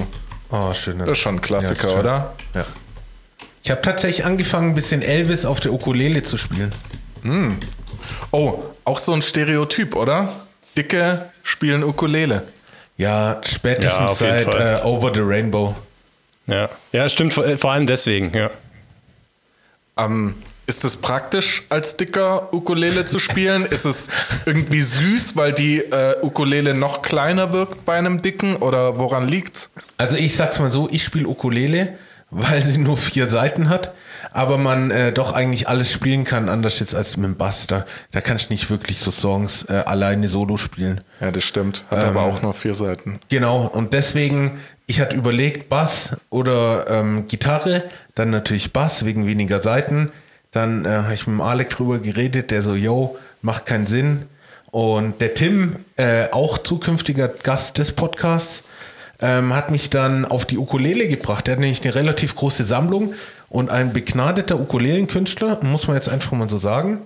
Oh, schön. Das ist schon ein Klassiker, schön. oder? Ja. Ich habe tatsächlich angefangen, ein bisschen Elvis auf der Ukulele zu spielen. Oh, auch so ein Stereotyp, oder? Dicke spielen Ukulele. Ja, spätestens Ja, seit äh, Over the Rainbow. Ja, ja stimmt, vor, vor allem deswegen, ja. Ähm, ist es praktisch, als dicker Ukulele zu spielen? ist es irgendwie süß, weil die äh, Ukulele noch kleiner wirkt bei einem dicken? Oder woran liegt's? Also ich sag's mal so, ich spiele Ukulele, weil sie nur vier Seiten hat, aber man äh, doch eigentlich alles spielen kann, anders jetzt als mit dem Bass. Da, da kann ich nicht wirklich so Songs äh, alleine solo spielen. Ja, das stimmt. Hat aber auch nur vier Seiten. Genau, und deswegen, ich hatte überlegt, Bass oder ähm, Gitarre, dann natürlich Bass wegen weniger Seiten. Dann äh, habe ich mit dem Alec drüber geredet, der so, yo, macht keinen Sinn. Und der Tim, äh, auch zukünftiger Gast des Podcasts, ähm, hat mich dann auf die Ukulele gebracht. Der hat nämlich eine relativ große Sammlung und ein begnadeter Ukulelenkünstler, muss man jetzt einfach mal so sagen.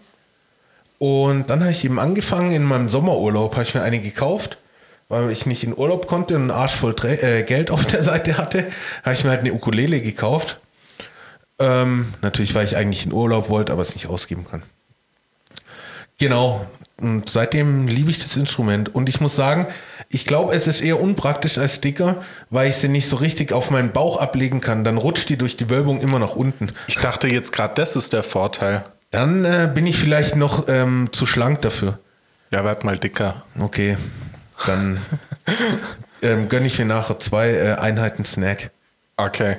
Und dann habe ich eben angefangen, in meinem Sommerurlaub habe ich mir eine gekauft, weil ich nicht in Urlaub konnte und einen Arsch voll Drä äh, Geld auf der Seite hatte, habe ich mir halt eine Ukulele gekauft. Ähm, natürlich, weil ich eigentlich in Urlaub wollte, aber es nicht ausgeben kann. Genau. Und seitdem liebe ich das Instrument. Und ich muss sagen, ich glaube, es ist eher unpraktisch als Sticker, weil ich sie nicht so richtig auf meinen Bauch ablegen kann. Dann rutscht die durch die Wölbung immer nach unten. Ich dachte jetzt gerade, das ist der Vorteil. Dann äh, bin ich vielleicht noch ähm, zu schlank dafür. Ja, werd mal dicker. Okay, dann ähm, gönne ich mir nachher zwei äh, Einheiten Snack. Okay.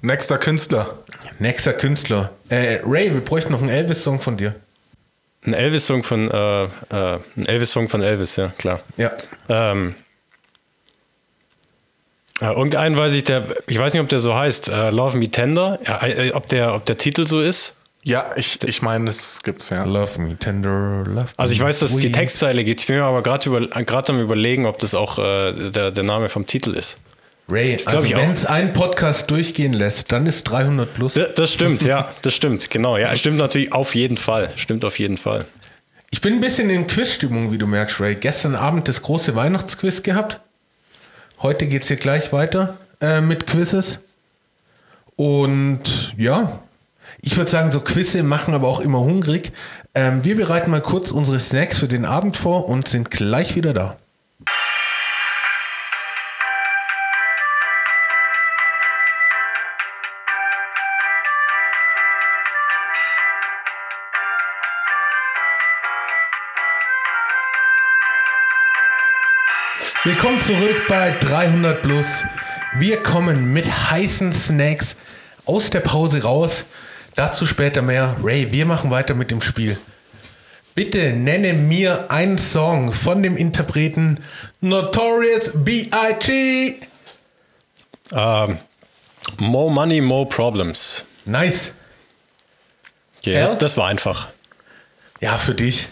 Nächster Künstler. Nächster Künstler. Äh, Ray, wir bräuchten noch einen Elvis-Song von dir. Ein Elvis-Song von, äh, äh, ein Elvis-Song von Elvis, ja, klar. Ja. Ähm, äh, irgendeinen weiß ich, der, ich weiß nicht, ob der so heißt, äh, Love Me Tender, ja, äh, ob, der, ob der Titel so ist. Ja, ich, ich meine, das gibt's ja. Love me tender, love Also ich me weiß, dass es die. Textzeile gibt. Ich bin mir aber gerade über, gerade am überlegen, ob das auch äh, der, der Name vom Titel ist. Ray, glaub also wenn es einen Podcast durchgehen lässt, dann ist 300 plus. D das stimmt, ja, das stimmt, genau. Ja, stimmt natürlich auf jeden Fall. Stimmt auf jeden Fall. Ich bin ein bisschen in Quizstimmung, wie du merkst, Ray. Gestern Abend das große Weihnachtsquiz gehabt. Heute geht es hier gleich weiter äh, mit Quizzes. Und ja, ich würde sagen, so Quizze machen aber auch immer hungrig. Ähm, wir bereiten mal kurz unsere Snacks für den Abend vor und sind gleich wieder da. Willkommen zurück bei 300 Plus. Wir kommen mit heißen Snacks aus der Pause raus. Dazu später mehr. Ray, wir machen weiter mit dem Spiel. Bitte nenne mir einen Song von dem Interpreten Notorious B.I.G. Ähm, more Money, More Problems. Nice. Okay, Ja? das, das war einfach. Ja, für dich.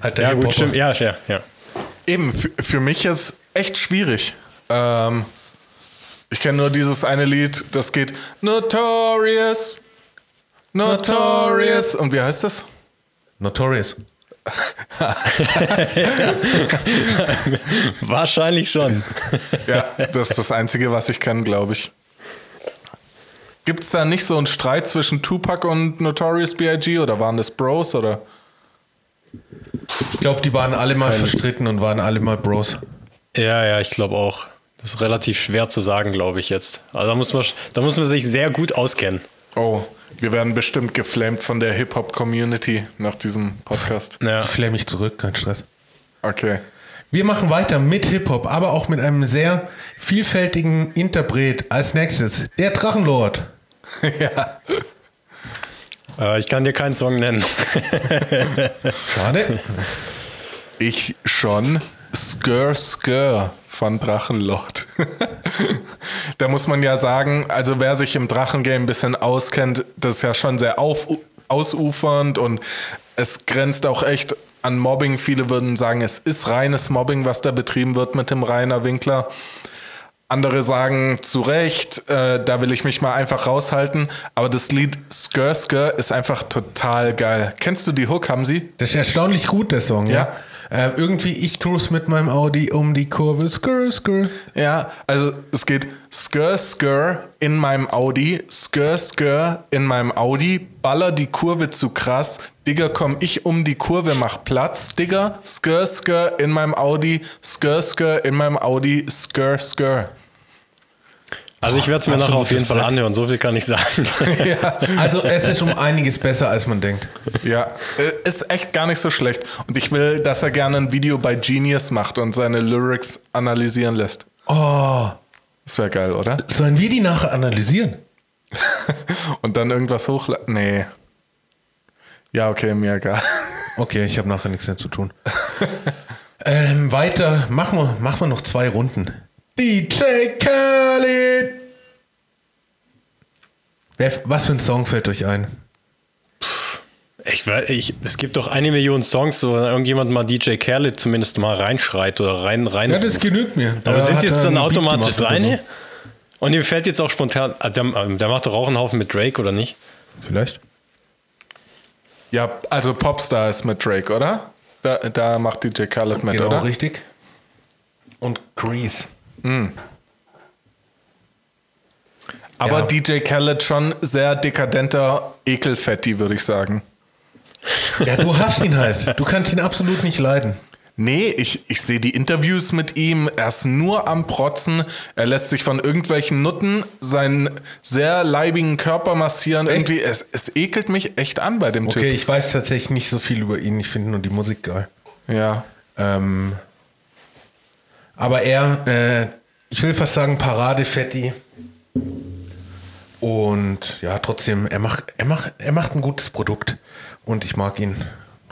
Alter Ja, gut, stimmt. Ja, ja, ja. Eben, für, für mich jetzt echt schwierig. Ähm, ich kenne nur dieses eine Lied, das geht Notorious, Notorious. Und wie heißt das? Notorious. Wahrscheinlich schon. Ja, das ist das Einzige, was ich kenne, glaube ich. Gibt es da nicht so einen Streit zwischen Tupac und Notorious B.I.G. oder waren das Bros oder? Ich glaube, die waren alle mal verstritten und waren alle mal Bros. Ja, ja, ich glaube auch. Das ist relativ schwer zu sagen, glaube ich jetzt. Also da muss man, da muss man sich sehr gut auskennen. Oh, wir werden bestimmt geflamed von der Hip-Hop-Community nach diesem Podcast. Ja. Ich flamme mich zurück, kein Stress. Okay. Wir machen weiter mit Hip-Hop, aber auch mit einem sehr vielfältigen Interpret. Als nächstes der Drachenlord. ja. Äh, ich kann dir keinen Song nennen. Schade. Ich schon. Skr Skr von Drachenlord. da muss man ja sagen, also wer sich im Drachengame ein bisschen auskennt, das ist ja schon sehr auf, ausufernd und es grenzt auch echt an Mobbing. Viele würden sagen, es ist reines Mobbing, was da betrieben wird mit dem Rainer Winkler. Andere sagen zu Recht, äh, da will ich mich mal einfach raushalten. Aber das Lied Skr Skr ist einfach total geil. Kennst du die Hook, haben sie? Das ist erstaunlich gut, der Song, ja. Ja. Äh, irgendwie, ich cruise mit meinem Audi um die Kurve. Skrr, skrr. Ja, also es geht Skr Skr in meinem Audi, Skr Skr in meinem Audi, baller die Kurve zu krass, Digga, komm ich um die Kurve, mach Platz, Digga, Skr Skr in meinem Audi, Skr Skr in meinem Audi, Skr Skr. Also ich werde es mir nachher auf jeden Fall Brett. anhören, so viel kann ich sagen. Also es ist um einiges besser, als man denkt. Ja, äh, ist echt gar nicht so schlecht. Und ich will, dass er gerne ein Video bei Genius macht und seine Lyrics analysieren lässt. Oh, Das wäre geil, oder? sollen wir die nachher analysieren? Und dann irgendwas hochladen. Nee. Ja, okay, mir egal. Okay, ich habe nachher nichts mehr zu tun. ähm, weiter, machen wir, machen wir noch zwei Runden. DJ Khaled. Was für ein Song fällt euch ein? Ich, weiß- ich, es gibt doch eine Million Songs, wo irgendjemand mal DJ Khaled zumindest mal reinschreit oder rein rein. Ja, das genügt mir. Da Aber sind jetzt dann automatisch seine? so. Und ihm fällt jetzt auch spontan. ah, Der, der macht doch auch einen Haufen mit Drake, oder nicht? Vielleicht. Ja, also Popstar ist mit Drake, oder? Da, da macht DJ Khaled mit, Genau, oder? richtig. Und Grease. Aber Ja. DJ Khaled schon sehr dekadenter Ekelfetti, würde ich sagen. Ja, du hast ihn halt. Du kannst ihn absolut nicht leiden. Nee, ich, ich sehe die Interviews mit ihm. Er ist nur am Protzen. Er lässt sich von irgendwelchen Nutten seinen sehr leibigen Körper massieren. Irgendwie, es, es ekelt mich echt an bei dem Okay, ich weiß tatsächlich nicht so viel über ihn. Ich finde nur die Musik geil. Typ. Ja. Ähm, aber er, äh, ich will fast sagen, Paradefetti. Und ja, trotzdem, er macht, er macht, er macht ein gutes Produkt. Und ich mag ihn,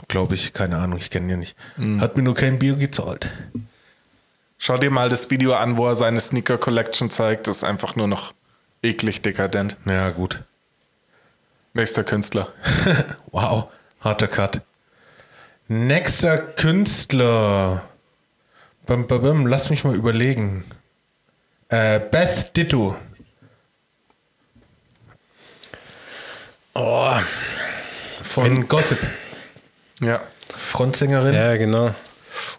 glaube ich, keine Ahnung, ich kenne ihn nicht. Hat mir nur kein Bier gezahlt. Schau dir mal das Video an, wo er seine Sneaker Collection zeigt. Das ist einfach nur noch eklig dekadent. Ja, gut. Nächster Künstler. wow, harter Cut. Nächster Künstler. Bum, bum, bum, lass mich mal überlegen. Äh, Beth Ditto. Oh, Von Gossip. Ja. Frontsängerin. ja, genau.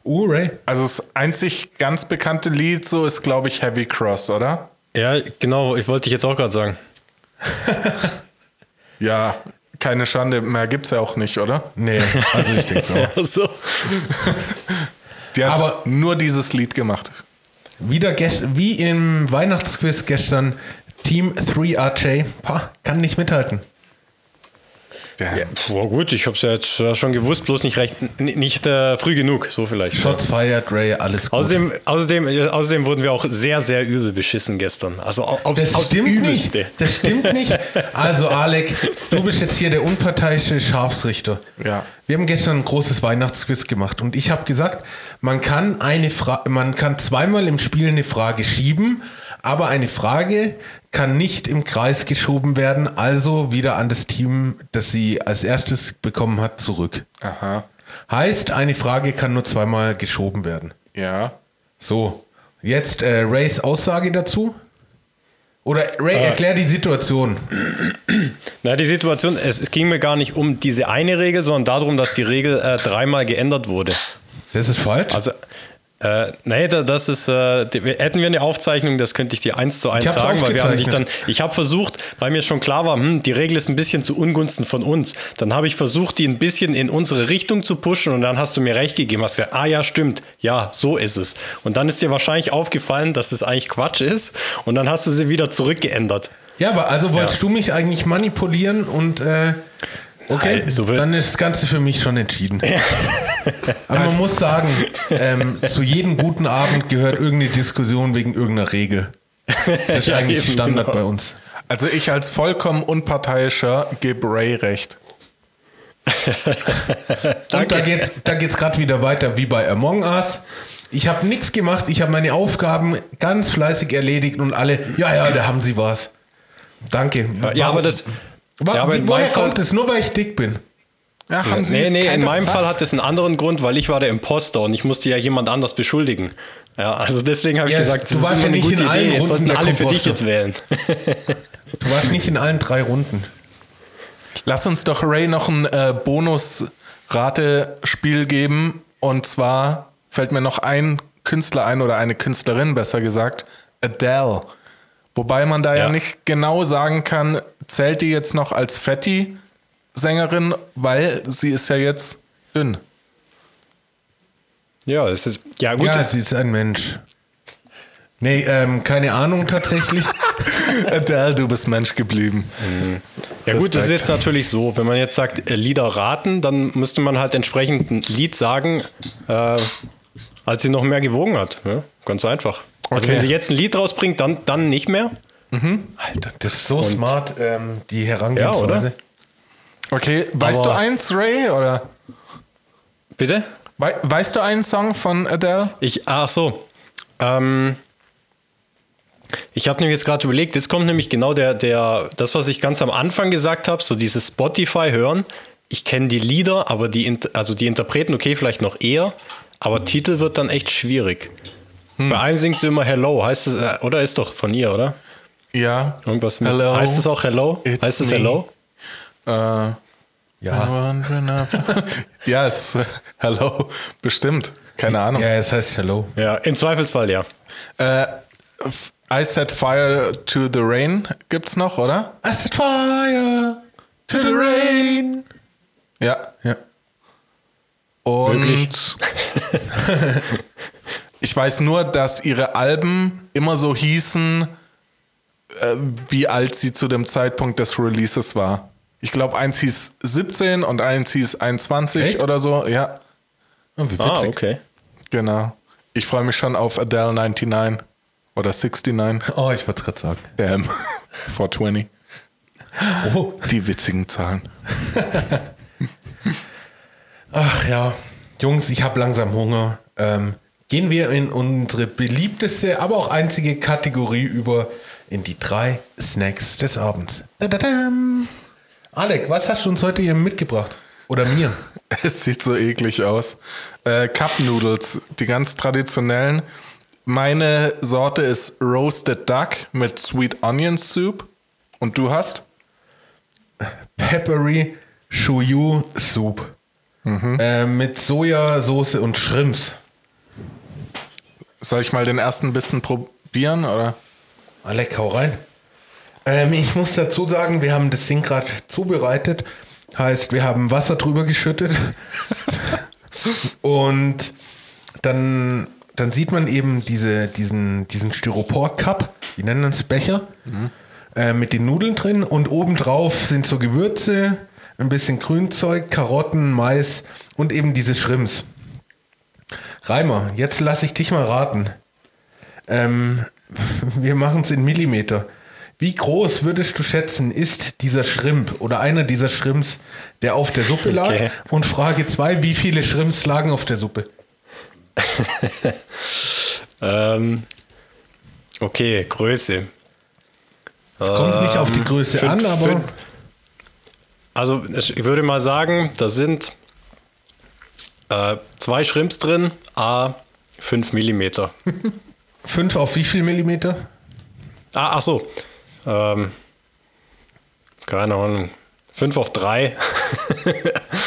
Uh, Ray. Also das einzig ganz bekannte Lied so ist, glaube ich, Heavy Cross, oder? Ja, genau, ich wollte ich jetzt auch gerade sagen. Ja, keine Schande, mehr gibt's ja auch nicht, oder? Nee, also ich denke so. so. Die hat Aber- nur dieses Lied gemacht. Wieder gest wie im Weihnachtsquiz gestern, Team 3RJ, pah, kann nicht mithalten. Ja, boah, gut, ich habe es ja jetzt schon gewusst, bloß nicht recht, nicht äh, früh genug, so vielleicht. Shots fired, Ray, alles gut. Außerdem, außerdem, äh, außerdem wurden wir auch sehr, sehr übel beschissen gestern. Also au- aufs, das aufs stimmt Übelste. nicht. Das stimmt nicht. Also, Alec, du bist jetzt hier der unparteiische Scharfsrichter. Ja. Wir haben gestern ein großes Weihnachtsquiz gemacht und ich habe gesagt, man kann eine Fra man kann zweimal im Spiel eine Frage schieben, aber eine Frage kann nicht im Kreis geschoben werden, also wieder an das Team, das sie als erstes bekommen hat, zurück. Aha. Heißt, eine Frage kann nur zweimal geschoben werden. Ja. So, jetzt äh, Rays Aussage dazu. Oder Ray, erklär die Situation. Na, die Situation, es, es ging mir gar nicht um diese eine Regel, sondern darum, dass die Regel äh, dreimal geändert wurde. Das ist falsch. Also, äh, nee, da- das ist, äh, die, hätten wir eine Aufzeichnung, das könnte ich dir eins zu eins sagen, weil wir haben dich dann, ich habe versucht, weil mir schon klar war, hm, die Regel ist ein bisschen zu Ungunsten von uns, dann habe ich versucht, die ein bisschen in unsere Richtung zu pushen und dann hast du mir recht gegeben, hast gesagt, ah ja, stimmt, ja, so ist es. Und dann ist dir wahrscheinlich aufgefallen, dass es eigentlich Quatsch ist und dann hast du sie wieder zurückgeändert. ja, aber also wolltest Ja. du mich eigentlich manipulieren und äh, okay, Nein, so wird- dann ist das Ganze für mich schon entschieden. aber man muss sagen, ähm, zu jedem guten Abend gehört irgendeine Diskussion wegen irgendeiner Regel. Das ist Ja, eigentlich eben, Standard genau. bei uns. Also ich als vollkommen unparteiischer gebe Ray recht. Und da geht's, da geht's gerade wieder weiter wie bei Among Us. Ich habe nichts gemacht, ich habe meine Aufgaben ganz fleißig erledigt und alle, ja, ja, da haben sie was. Danke. Ja, aber das, Wa- ja, aber wie, in woher meinem Fall, kommt das? Nur weil ich dick bin. Ja, haben Sie nee, es nee, in meinem Sass? Fall hat es einen anderen Grund, weil ich war der Imposter und ich musste ja jemand anders beschuldigen. Ja, also deswegen habe ich Ja, gesagt, du das ist warst immer ja eine nicht gute in allen Idee. Es Runden sollten alle für dich Komposter. jetzt wählen. Du warst nicht in allen drei Runden. Lass uns doch Ray noch ein äh, Bonus-Ratespiel geben. Und zwar fällt mir noch ein Künstler ein oder eine Künstlerin, besser gesagt, Adele. Wobei man da ja, Ja. nicht genau sagen kann, zählt die jetzt noch als Fetti-Sängerin, weil sie ist ja jetzt dünn. Ja, es ist, ja gut. Ja, sie ist ein Mensch. Nee, ähm, keine Ahnung tatsächlich. Adele, du bist Mensch geblieben. Ja gut, das ist Respekt. jetzt natürlich so, wenn man jetzt sagt, äh, Lieder raten, dann müsste man halt entsprechend ein Lied sagen, äh, als sie noch mehr gewogen hat. Ja? Ganz einfach. Also Okay. wenn sie jetzt ein Lied rausbringt, dann, dann nicht mehr. Alter, das ist so smart, ähm, die Herangehensweise. Ja, oder? Okay, weißt Aber- du eins, Ray? Oder Bitte? wei weißt du einen Song von Adele? Ich, ach so. Ähm, ich habe nämlich jetzt gerade überlegt, jetzt kommt nämlich genau der, der, das, was ich ganz am Anfang gesagt habe, so dieses Spotify hören. Ich kenne die Lieder, aber die, also die Interpreten, okay, vielleicht noch eher, aber Titel wird dann echt schwierig. Bei einem singt sie immer Hello, heißt es, äh, oder ist doch von ihr, oder? Ja. Irgendwas mit, Hello, heißt es auch Hello? it's heißt es me. Hello? Äh, Ja. ja, es äh, Hello, bestimmt. Keine Ahnung. Ja, es heißt Hello. Ja, im Zweifelsfall ja. Äh, I Set Fire to the Rain gibt's noch, oder? I set fire to the rain. Ja. Ja. Und Wirklich? ich weiß nur, dass ihre Alben immer so hießen, äh, wie alt sie zu dem Zeitpunkt des Releases war. Ich glaube, eins hieß 17 und eins hieß 21 Echt? oder so. Ja, Oh, wie witzig. Ah, okay. genau. Ich freue mich schon auf Adele 99 oder 69. Oh, ich wollte es gerade sagen. Damn. 420. Oh, Die witzigen Zahlen. ach ja. Jungs, ich habe langsam Hunger. Ähm, gehen wir in unsere beliebteste, aber auch einzige Kategorie über, in die drei Snacks des Abends. Dadadam. Alec, was hast du uns heute hier mitgebracht? Oder mir? Es sieht so eklig aus. Äh, Cup Noodles, die ganz traditionellen. Meine Sorte ist Roasted Duck mit Sweet Onion Soup. Und du hast? Peppery Shoyu Soup. Äh, mit Sojasauce und Shrimps. Soll ich mal den ersten Bissen probieren? Oder? Alec, hau rein. Ähm, ich muss dazu sagen, wir haben das Ding gerade zubereitet. Heißt, wir haben Wasser drüber geschüttet. Und dann, dann sieht man eben diese, diesen, diesen Styropor-Cup, die nennen uns Becher, äh, mit den Nudeln drin. Und obendrauf sind so Gewürze, ein bisschen Grünzeug, Karotten, Mais und eben diese Shrimps. Reimer, jetzt lasse ich dich mal raten. Ähm, wir machen es in Millimeter. Wie groß würdest du schätzen, ist dieser Shrimp oder einer dieser Shrimps, der auf der Suppe lag? Okay. Und Frage 2, wie viele Shrimps lagen auf der Suppe? Ähm, okay, Größe. Es kommt nicht auf die Größe fünf- an, aber fünf- Also ich würde mal sagen, da sind äh, zwei Shrimps drin, a 5 Millimeter. 5 auf wie viel Millimeter? Ah, ach so. Ähm, keine Ahnung. 5 auf 3.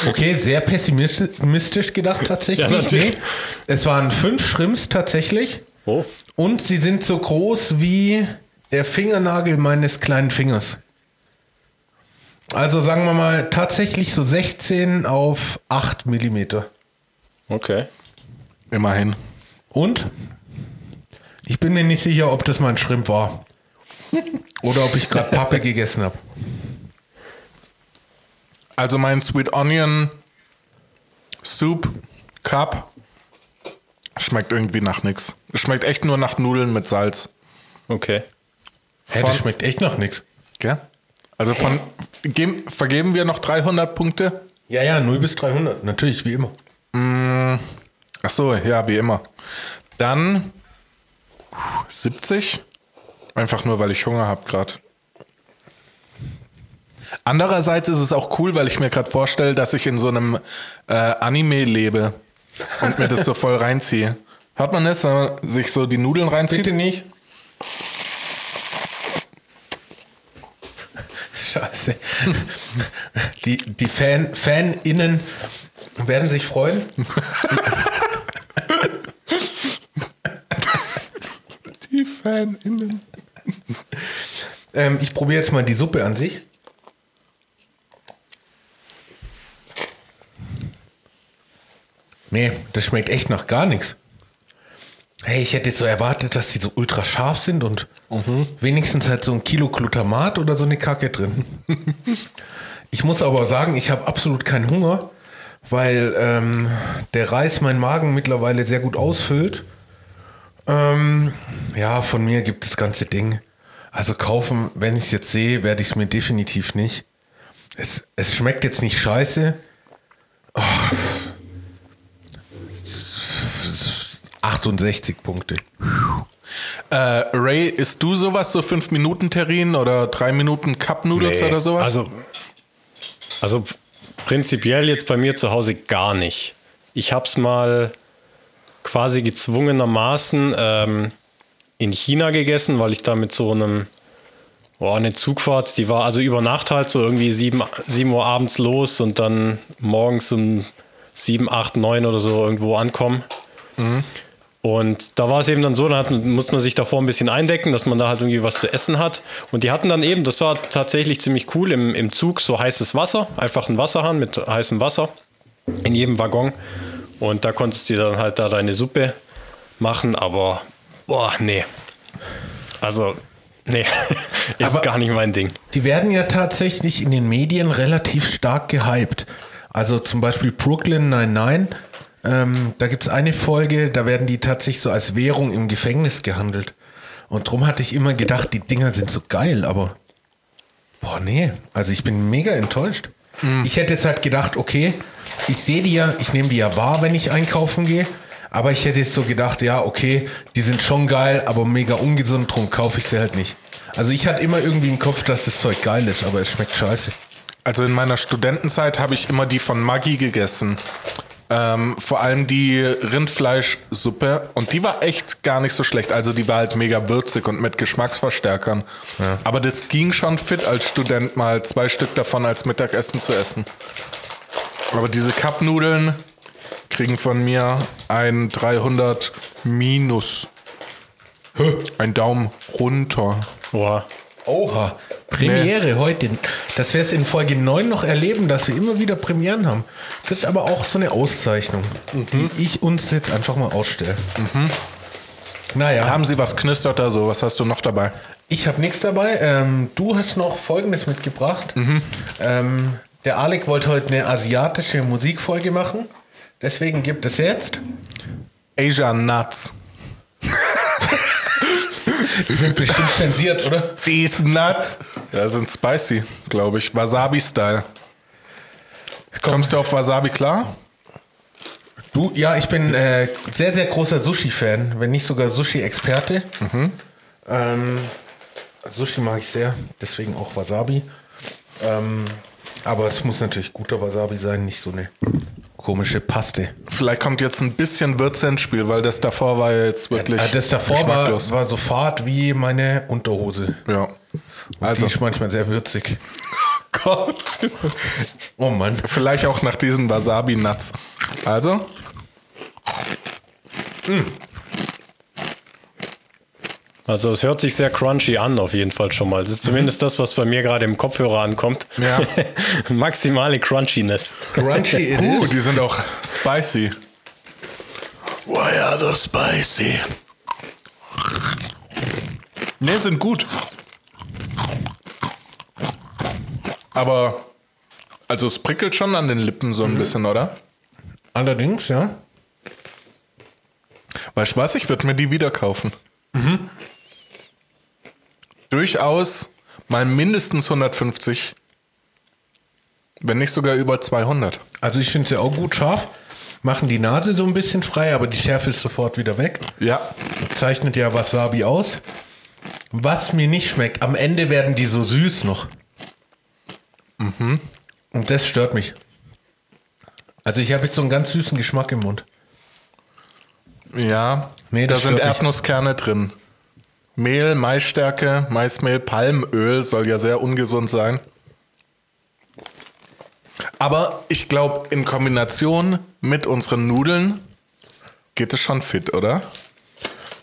Okay, sehr pessimistisch gedacht tatsächlich. Ja. Nee, es waren fünf Shrimps tatsächlich. oh. Und sie sind so groß wie der Fingernagel meines kleinen Fingers. Also sagen wir mal tatsächlich so 16 auf 8 Millimeter. Okay. Immerhin. Und? Ich bin mir nicht sicher, ob das mal ein Shrimp war. Oder ob ich gerade Pappe gegessen habe. Also mein Sweet Onion Soup Cup schmeckt irgendwie nach nix. Es schmeckt echt nur nach Nudeln mit Salz. Okay. Hä, Von- das schmeckt echt noch nichts. Gell? Also von geben, vergeben wir noch 300 Punkte? Ja, ja, 0 bis 300. Natürlich, wie immer. Ach so, ja, wie immer. Dann 70. Einfach nur, weil ich Hunger habe gerade. Andererseits ist es auch cool, weil ich mir gerade vorstelle, dass ich in so einem äh, Anime lebe und mir das so voll reinziehe. Hört man das, wenn man sich so die Nudeln reinzieht? Bitte nicht. Scheiße. Die, die Fan, FanInnen werden sich freuen. FanInnen. Ähm, ich probiere jetzt mal die Suppe an sich. Nee, das schmeckt echt nach gar nichts. Hey, ich hätte jetzt so erwartet, dass die so ultra scharf sind und wenigstens halt so ein Kilo Glutamat oder so eine Kacke drin. ich muss aber sagen, ich habe absolut keinen Hunger, weil ähm, der Reis meinen Magen mittlerweile sehr gut ausfüllt. Ähm, ja, von mir gibt das ganze Ding. Also kaufen, wenn ich es jetzt sehe, werde ich es mir definitiv nicht. Es, es schmeckt jetzt nicht scheiße. Oh. 68 Punkte. Äh, Ray, isst du sowas, so 5 Minuten Terrin oder 3 Minuten Cup Noodles Nee, oder sowas? Also, also prinzipiell jetzt bei mir zu Hause gar nicht. Ich habe es mal quasi gezwungenermaßen ähm, in China gegessen, weil ich da mit so einem, boah, eine Zugfahrt, die war also über Nacht halt so irgendwie 7, 7 Uhr abends los und dann morgens um 7, 8, 9 oder so irgendwo ankommen. Und da war es eben dann so, da hat, musste man sich davor ein bisschen eindecken, dass man da halt irgendwie was zu essen hat. Und die hatten dann eben, das war tatsächlich ziemlich cool, im, im Zug so heißes Wasser, einfach ein Wasserhahn mit heißem Wasser in jedem Waggon. Und da konntest du dann halt da deine Suppe machen, aber boah, nee. Also, nee, ist Aber- gar nicht mein Ding. Die werden ja tatsächlich in den Medien relativ stark gehypt. Also zum Beispiel Brooklyn 99. Ähm, da gibt es eine Folge, da werden die tatsächlich so als Währung im Gefängnis gehandelt. Und drum hatte ich immer gedacht, die Dinger sind so geil, aber boah, nee. Also ich bin mega enttäuscht. Ich hätte jetzt halt gedacht, okay, ich sehe die ja, ich nehme die ja wahr, wenn ich einkaufen gehe. Aber ich hätte jetzt so gedacht, ja, okay, die sind schon geil, aber mega ungesund, drum kaufe ich sie halt nicht. Also ich hatte immer irgendwie im Kopf, dass das Zeug geil ist, aber es schmeckt scheiße. Also in meiner Studentenzeit habe ich immer die von Maggi gegessen. Ähm, vor allem die Rindfleischsuppe. Und die war echt gar nicht so schlecht. Also die war halt mega würzig und mit Geschmacksverstärkern. Aber das ging schon fit als Student mal zwei Stück davon als Mittagessen zu essen. Aber diese Cup-Nudeln kriegen von mir ein 300 minus. Ein Daumen runter. Boah. Oha, Premiere heute. Das wirst du in Folge 9 noch erleben, dass wir immer wieder Premieren haben. Das ist aber auch so eine Auszeichnung, die ich uns jetzt einfach mal ausstelle. Naja, Haben Sie was knistert da so? Was hast du noch dabei? ich habe nichts dabei. Ähm, du hast noch Folgendes mitgebracht. Ähm, Der Alec wollte heute eine asiatische Musikfolge machen. Deswegen gibt es jetzt. Asian Nuts. Die sind bestimmt zensiert, oder? These Nuts. Ja, sind spicy, glaube ich. Wasabi-Style. Kommst du auf Wasabi klar? Du, ja, ich bin äh, sehr, sehr großer Sushi-Fan, wenn nicht sogar Sushi-Experte. Ähm, Sushi mag ich sehr, deswegen auch Wasabi. Ähm, aber es muss natürlich guter Wasabi sein, nicht so eine komische Paste. Vielleicht kommt jetzt ein bisschen Würze ins Spiel, weil das davor war ja jetzt wirklich. Äh, das davor war, war so fad wie meine Unterhose. Ja. Also. Also, Die ist manchmal sehr würzig. Gott. Oh Mann. Vielleicht auch nach diesen Wasabi-Nuts. Also, Also es hört sich sehr crunchy an auf jeden Fall schon mal. Das ist zumindest das, was bei mir gerade im Kopfhörer ankommt. Ja. Maximale Crunchiness. Crunchy it uh, is. die sind auch spicy. Why are they spicy? Ne, sind gut. Aber, also es prickelt schon an den Lippen so ein bisschen, oder? Allerdings, ja. Weißt du was? Ich würde mir die wieder kaufen. Durchaus mal mindestens 150. Wenn nicht sogar über 200. Also ich finde es ja auch gut scharf. Machen die Nase so ein bisschen frei, aber die Schärfe ist sofort wieder weg. Ja. Zeichnet ja Wasabi aus. Was mir nicht schmeckt, am Ende werden die so süß noch. Und das stört mich. Also ich habe jetzt so einen ganz süßen Geschmack im Mund. Ja. Nee, da sind. Erdnusskerne drin. Mehl, Maisstärke, Maismehl, Palmöl soll ja sehr ungesund sein. Aber ich glaube, in Kombination mit unseren Nudeln geht es schon fit, oder?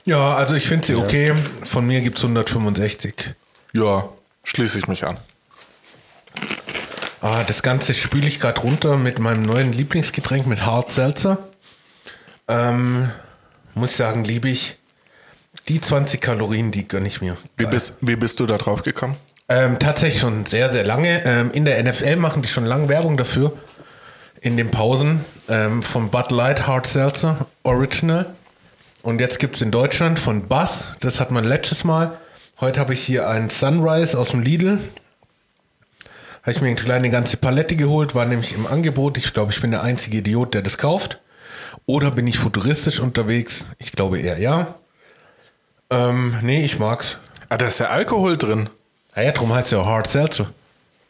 Ja, also ich finde sie okay. Von mir gibt es 165. Ja, schließe ich mich an. Ah, das Ganze spüle ich gerade runter mit meinem neuen Lieblingsgetränk mit Hard Seltzer. Ähm, muss sagen, liebe ich. Die 20 Kalorien, die gönne ich mir. Wie bist, wie bist du da drauf gekommen? Ähm, tatsächlich schon sehr, sehr lange. Ähm, in der NFL machen die schon lange Werbung dafür. In den Pausen ähm, von Bud Light Hard Seltzer Original. Und jetzt gibt es in Deutschland von Buzz. Das hat man letztes Mal. Heute habe ich hier einen Sunrise aus dem Lidl. Habe ich mir eine kleine ganze Palette geholt, war nämlich im Angebot. Ich glaube, ich bin der einzige Idiot, der das kauft. Oder bin ich futuristisch unterwegs? Ich glaube eher ja. Ähm, nee, ich mag's. Ah, da ist ja Alkohol drin. Naja, darum heißt es ja Hard Seltzer.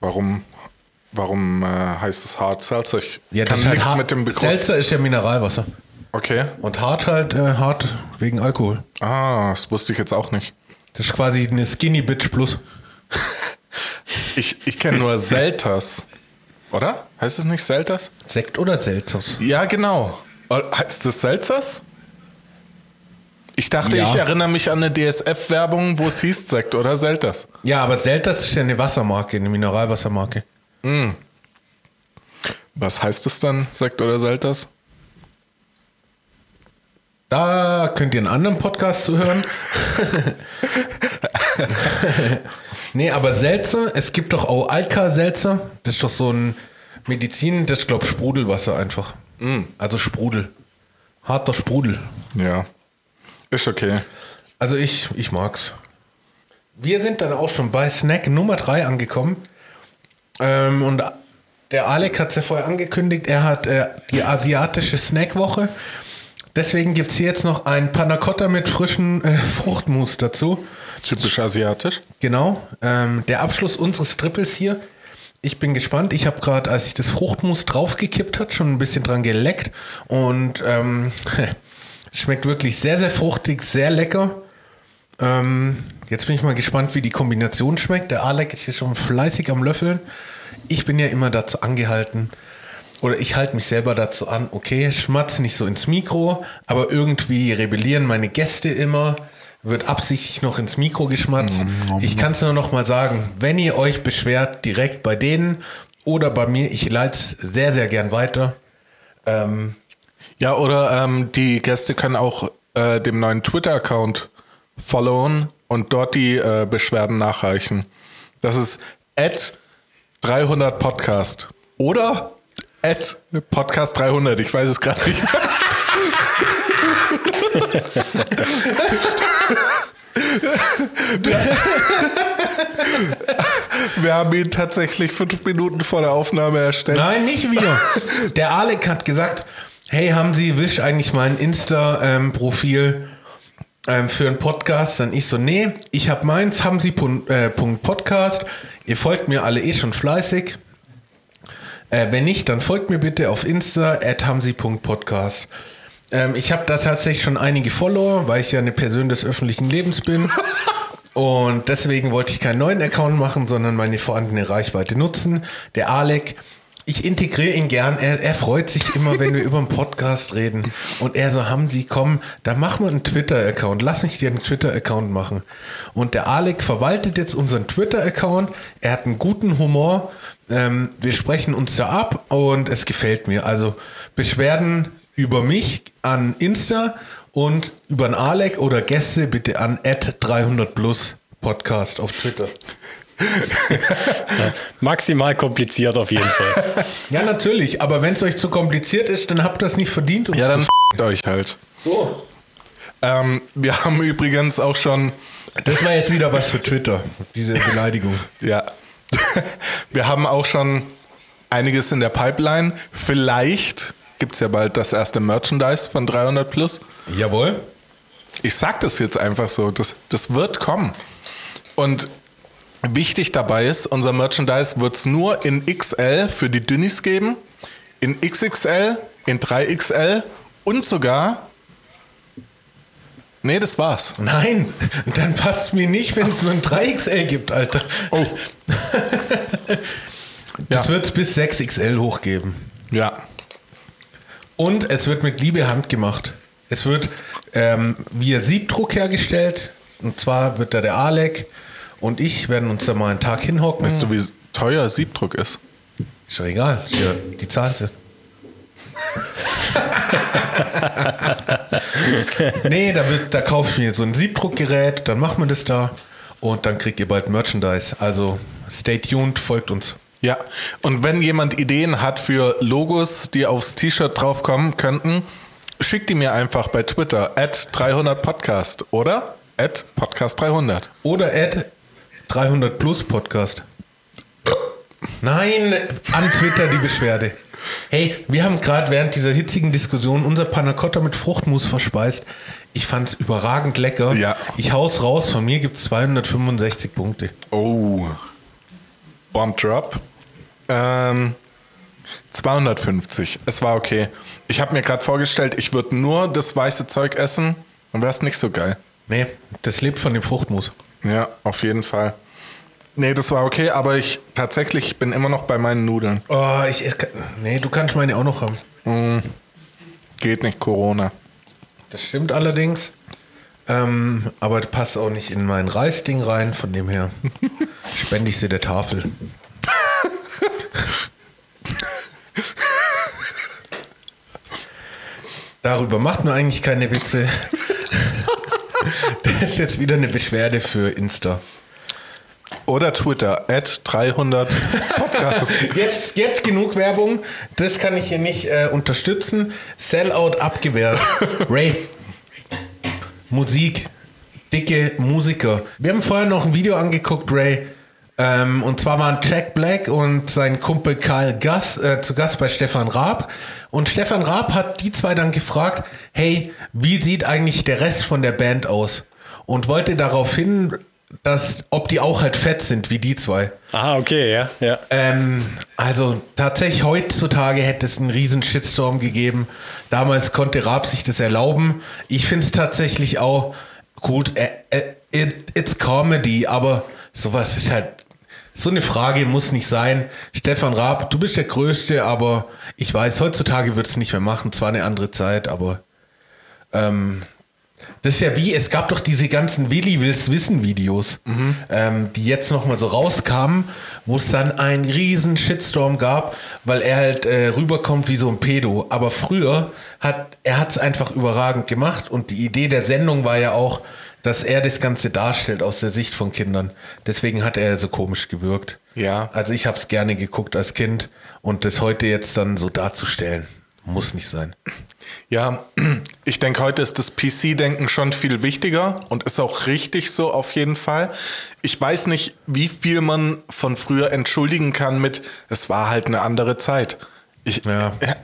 Warum, warum äh, heißt es Hard Seltzer? Ich Ja, kann halt nichts hart. mit dem Begriff. Seltzer ist ja Mineralwasser. Okay. Und hart halt äh, hart wegen Alkohol. Ah, das wusste ich jetzt auch nicht. Das ist quasi eine Skinny Bitch Plus. Ich, ich kenne nur Selters. Oder? Heißt es nicht Selters? Sekt oder Seltzers? Ja, genau. Äh, Heißt es Selters? Ich dachte, Ja. ich erinnere mich an eine DSF-Werbung, wo es hieß Sekt oder Selters. Ja, aber Selters ist ja eine Wassermarke, eine Mineralwassermarke. Was heißt es dann, Sekt oder Selters? Da könnt ihr einen anderen Podcast zuhören. nee, aber Seltzer, es gibt doch auch Alka-Seltzer. Das ist doch so ein Medizin, das ist, glaube ich, Sprudelwasser einfach. Also Sprudel. Harter Sprudel. Ja. Ist okay. Also ich, ich mag's. Wir sind dann auch schon bei Snack Nummer 3 angekommen. Ähm, und der Alec hat es ja vorher angekündigt, er hat äh, die asiatische Snackwoche. Deswegen gibt es hier jetzt noch ein Panna Cotta mit frischen äh, Fruchtmus dazu. Typisch asiatisch. Genau. Ähm, der Abschluss unseres Triples hier. Ich bin gespannt. Ich habe gerade, als ich das Fruchtmus draufgekippt hat, schon ein bisschen dran geleckt. Und ähm, schmeckt wirklich sehr, sehr fruchtig, sehr lecker. Ähm, jetzt bin ich mal gespannt, wie die Kombination schmeckt. Der Alec ist hier schon fleißig am Löffeln. Ich bin ja immer dazu angehalten, oder ich halte mich selber dazu an, okay, schmatz nicht so ins Mikro, aber irgendwie rebellieren meine Gäste immer, wird absichtlich noch ins Mikro geschmatzt. Ich kann es nur noch mal sagen, wenn ihr euch beschwert, direkt bei denen oder bei mir, ich leite es sehr, sehr gern weiter. Ähm, Ja, oder ähm, die Gäste können auch äh, dem neuen Twitter-Account followen und dort die äh, Beschwerden nachreichen. Das ist at 300 Podcast. Oder at Podcast 300, ich weiß es gerade nicht. Wir haben ihn tatsächlich fünf Minuten vor der Aufnahme erstellt. Nein, nicht wir. Der Alec hat gesagt, hey, haben Sie Wish eigentlich mein Insta-Profil ähm, für einen Podcast? Dann ich so, nee, ich habe meins, haben Sie Punkt, äh, Punkt Podcast. Ihr folgt mir alle eh schon fleißig. Äh, wenn nicht, dann folgt mir bitte auf Insta, at hamsi.podcast. Ähm, ich habe da tatsächlich schon einige Follower, weil ich ja eine Person des öffentlichen Lebens bin. Und deswegen wollte ich keinen neuen Account machen, sondern meine vorhandene Reichweite nutzen. Der Alec, ich integriere ihn gern. Er, er freut sich immer, wenn wir über einen Podcast reden. Und er so, haben Sie, komm, da machen wir einen Twitter-Account. Lass mich dir einen Twitter-Account machen. Und der Alec verwaltet jetzt unseren Twitter-Account. Er hat einen guten Humor. Ähm, wir sprechen uns da ab und es gefällt mir. Also Beschwerden über mich an Insta und über einen Alec oder Gäste bitte an 300 plus Podcast auf Twitter. Maximal kompliziert auf jeden Fall. Ja, natürlich, aber wenn es euch zu kompliziert ist, dann habt ihr es nicht verdient. uns Ja, dann f***t euch halt. so. Ähm, wir haben übrigens auch schon, Das war jetzt wieder was für Twitter, diese Beleidigung. ja, wir haben auch schon einiges in der Pipeline. Vielleicht gibt es ja bald das erste Merchandise von 300 Plus. Jawohl. Ich sag das jetzt einfach so, das, das wird kommen. Und wichtig dabei ist, unser Merchandise wird es nur in XL für die Dünnis geben, in XXL, in 3XL und sogar. Nee, das war's. Nein, dann passt mir nicht, wenn es nur ein 3XL gibt, Alter. Oh. Das Ja. wird es bis 6XL hochgeben. Ja. Und es wird mit Liebe handgemacht. Es wird ähm, via Siebdruck hergestellt. Und zwar wird da der Alec und ich werden uns da mal einen Tag hinhocken. Weißt du, wie teuer Siebdruck ist? Ist doch egal. Ist ja, die zahlen sie. nee, da, wird, da kaufe ich mir so ein Siebdruckgerät, dann machen wir das da und dann kriegt ihr bald Merchandise. Also stay tuned, folgt uns. Ja. Und wenn jemand Ideen hat für Logos, die aufs T-Shirt draufkommen könnten, schickt die mir einfach bei Twitter at 300 Podcast oder at Podcast 300. Oder Ad 300 Plus Podcast. Nein, an Twitter die Beschwerde. Hey, wir haben gerade während dieser hitzigen Diskussion unser Panna Cotta mit Fruchtmus verspeist. Ich fand's überragend lecker. Ja. Ich hau's raus, von mir gibt's 265 Punkte. Oh. Bomb Drop. Ähm, 250. Es war okay. Ich habe mir gerade vorgestellt, ich würde nur das weiße Zeug essen, dann wäre es nicht so geil. Nee, das lebt von dem Fruchtmus. Ja, auf jeden Fall. Nee, das war okay, aber ich tatsächlich bin immer noch bei meinen Nudeln. Oh, ich Nee, du kannst meine auch noch haben. Geht nicht, Corona. Das stimmt allerdings. Ähm, aber das passt auch nicht in mein Reisding rein, von dem her spende ich sie der Tafel. Darüber macht man eigentlich keine Witze. Das ist jetzt wieder eine Beschwerde für Insta. Oder Twitter, at 300 Podcast. Jetzt, jetzt genug Werbung. Das kann ich hier nicht äh, unterstützen. Sellout abgewehrt. Ray. Musik. Dicke Musiker. Wir haben vorher noch ein Video angeguckt, Ray. Ähm, und zwar waren Jack Black und sein Kumpel Karl Gass äh, zu Gast bei Stefan Raab. Und Stefan Raab hat die zwei dann gefragt, hey, wie sieht eigentlich der Rest von der Band aus? Und wollte darauf hin, dass, ob die auch halt fett sind wie die zwei. Ah, okay, ja, ja. Ähm, also tatsächlich heutzutage hätte es einen riesen Shitstorm gegeben. Damals konnte Raab sich das erlauben. Ich finde es tatsächlich auch gut. Äh, äh, it, it's Comedy, aber sowas ist halt so eine Frage muss nicht sein. Stefan Raab, du bist der Größte, aber ich weiß, heutzutage wird es nicht mehr machen. Zwar eine andere Zeit, aber ähm, das ist ja wie, es gab doch diese ganzen Willi Wills Wissen Videos, ähm, die jetzt nochmal so rauskamen, wo es dann einen riesen Shitstorm gab, weil er halt äh, rüberkommt wie so ein Pedo. Aber früher hat er hat es einfach überragend gemacht und die Idee der Sendung war ja auch, dass er das Ganze darstellt aus der Sicht von Kindern. Deswegen hat er so komisch gewirkt. Ja. Also ich habe es gerne geguckt als Kind und das heute jetzt dann so darzustellen, muss nicht sein. Ja, ich denke, heute ist das PC-Denken schon viel wichtiger und ist auch richtig so auf jeden Fall. Ich weiß nicht, wie viel man von früher entschuldigen kann mit, es war halt eine andere Zeit. Ich, Ja. äh,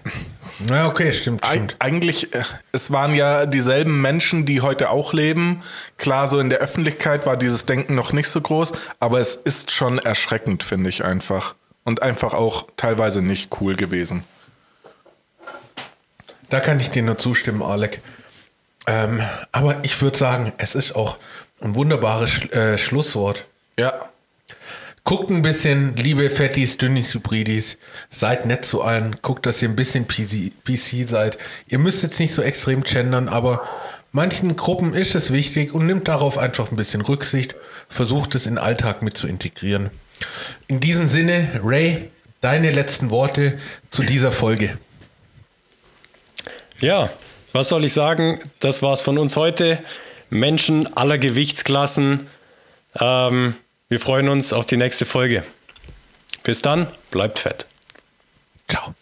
Ja, okay, stimmt, Eig stimmt. eigentlich, äh, es waren ja dieselben Menschen, die heute auch leben. Klar, so in der Öffentlichkeit war dieses Denken noch nicht so groß, aber es ist schon erschreckend, finde ich einfach. Und einfach auch teilweise nicht cool gewesen. Da kann ich dir nur zustimmen, Alec. Ähm, aber ich würde sagen, es ist auch ein wunderbares Sch äh, Schlusswort. Ja, Guckt ein bisschen, liebe Fettis, Dünnis, Hybridis, seid nett zu allen. Guckt, dass ihr ein bisschen PC, PC seid. Ihr müsst jetzt nicht so extrem gendern, aber manchen Gruppen ist es wichtig und nimmt darauf einfach ein bisschen Rücksicht. Versucht es in den Alltag mit zu integrieren. In diesem Sinne, Ray, deine letzten Worte zu dieser Folge. Ja, was soll ich sagen? Das war's von uns heute. Menschen aller Gewichtsklassen. Ähm, wir freuen uns auf die nächste Folge. Bis dann, bleibt fett. Ciao.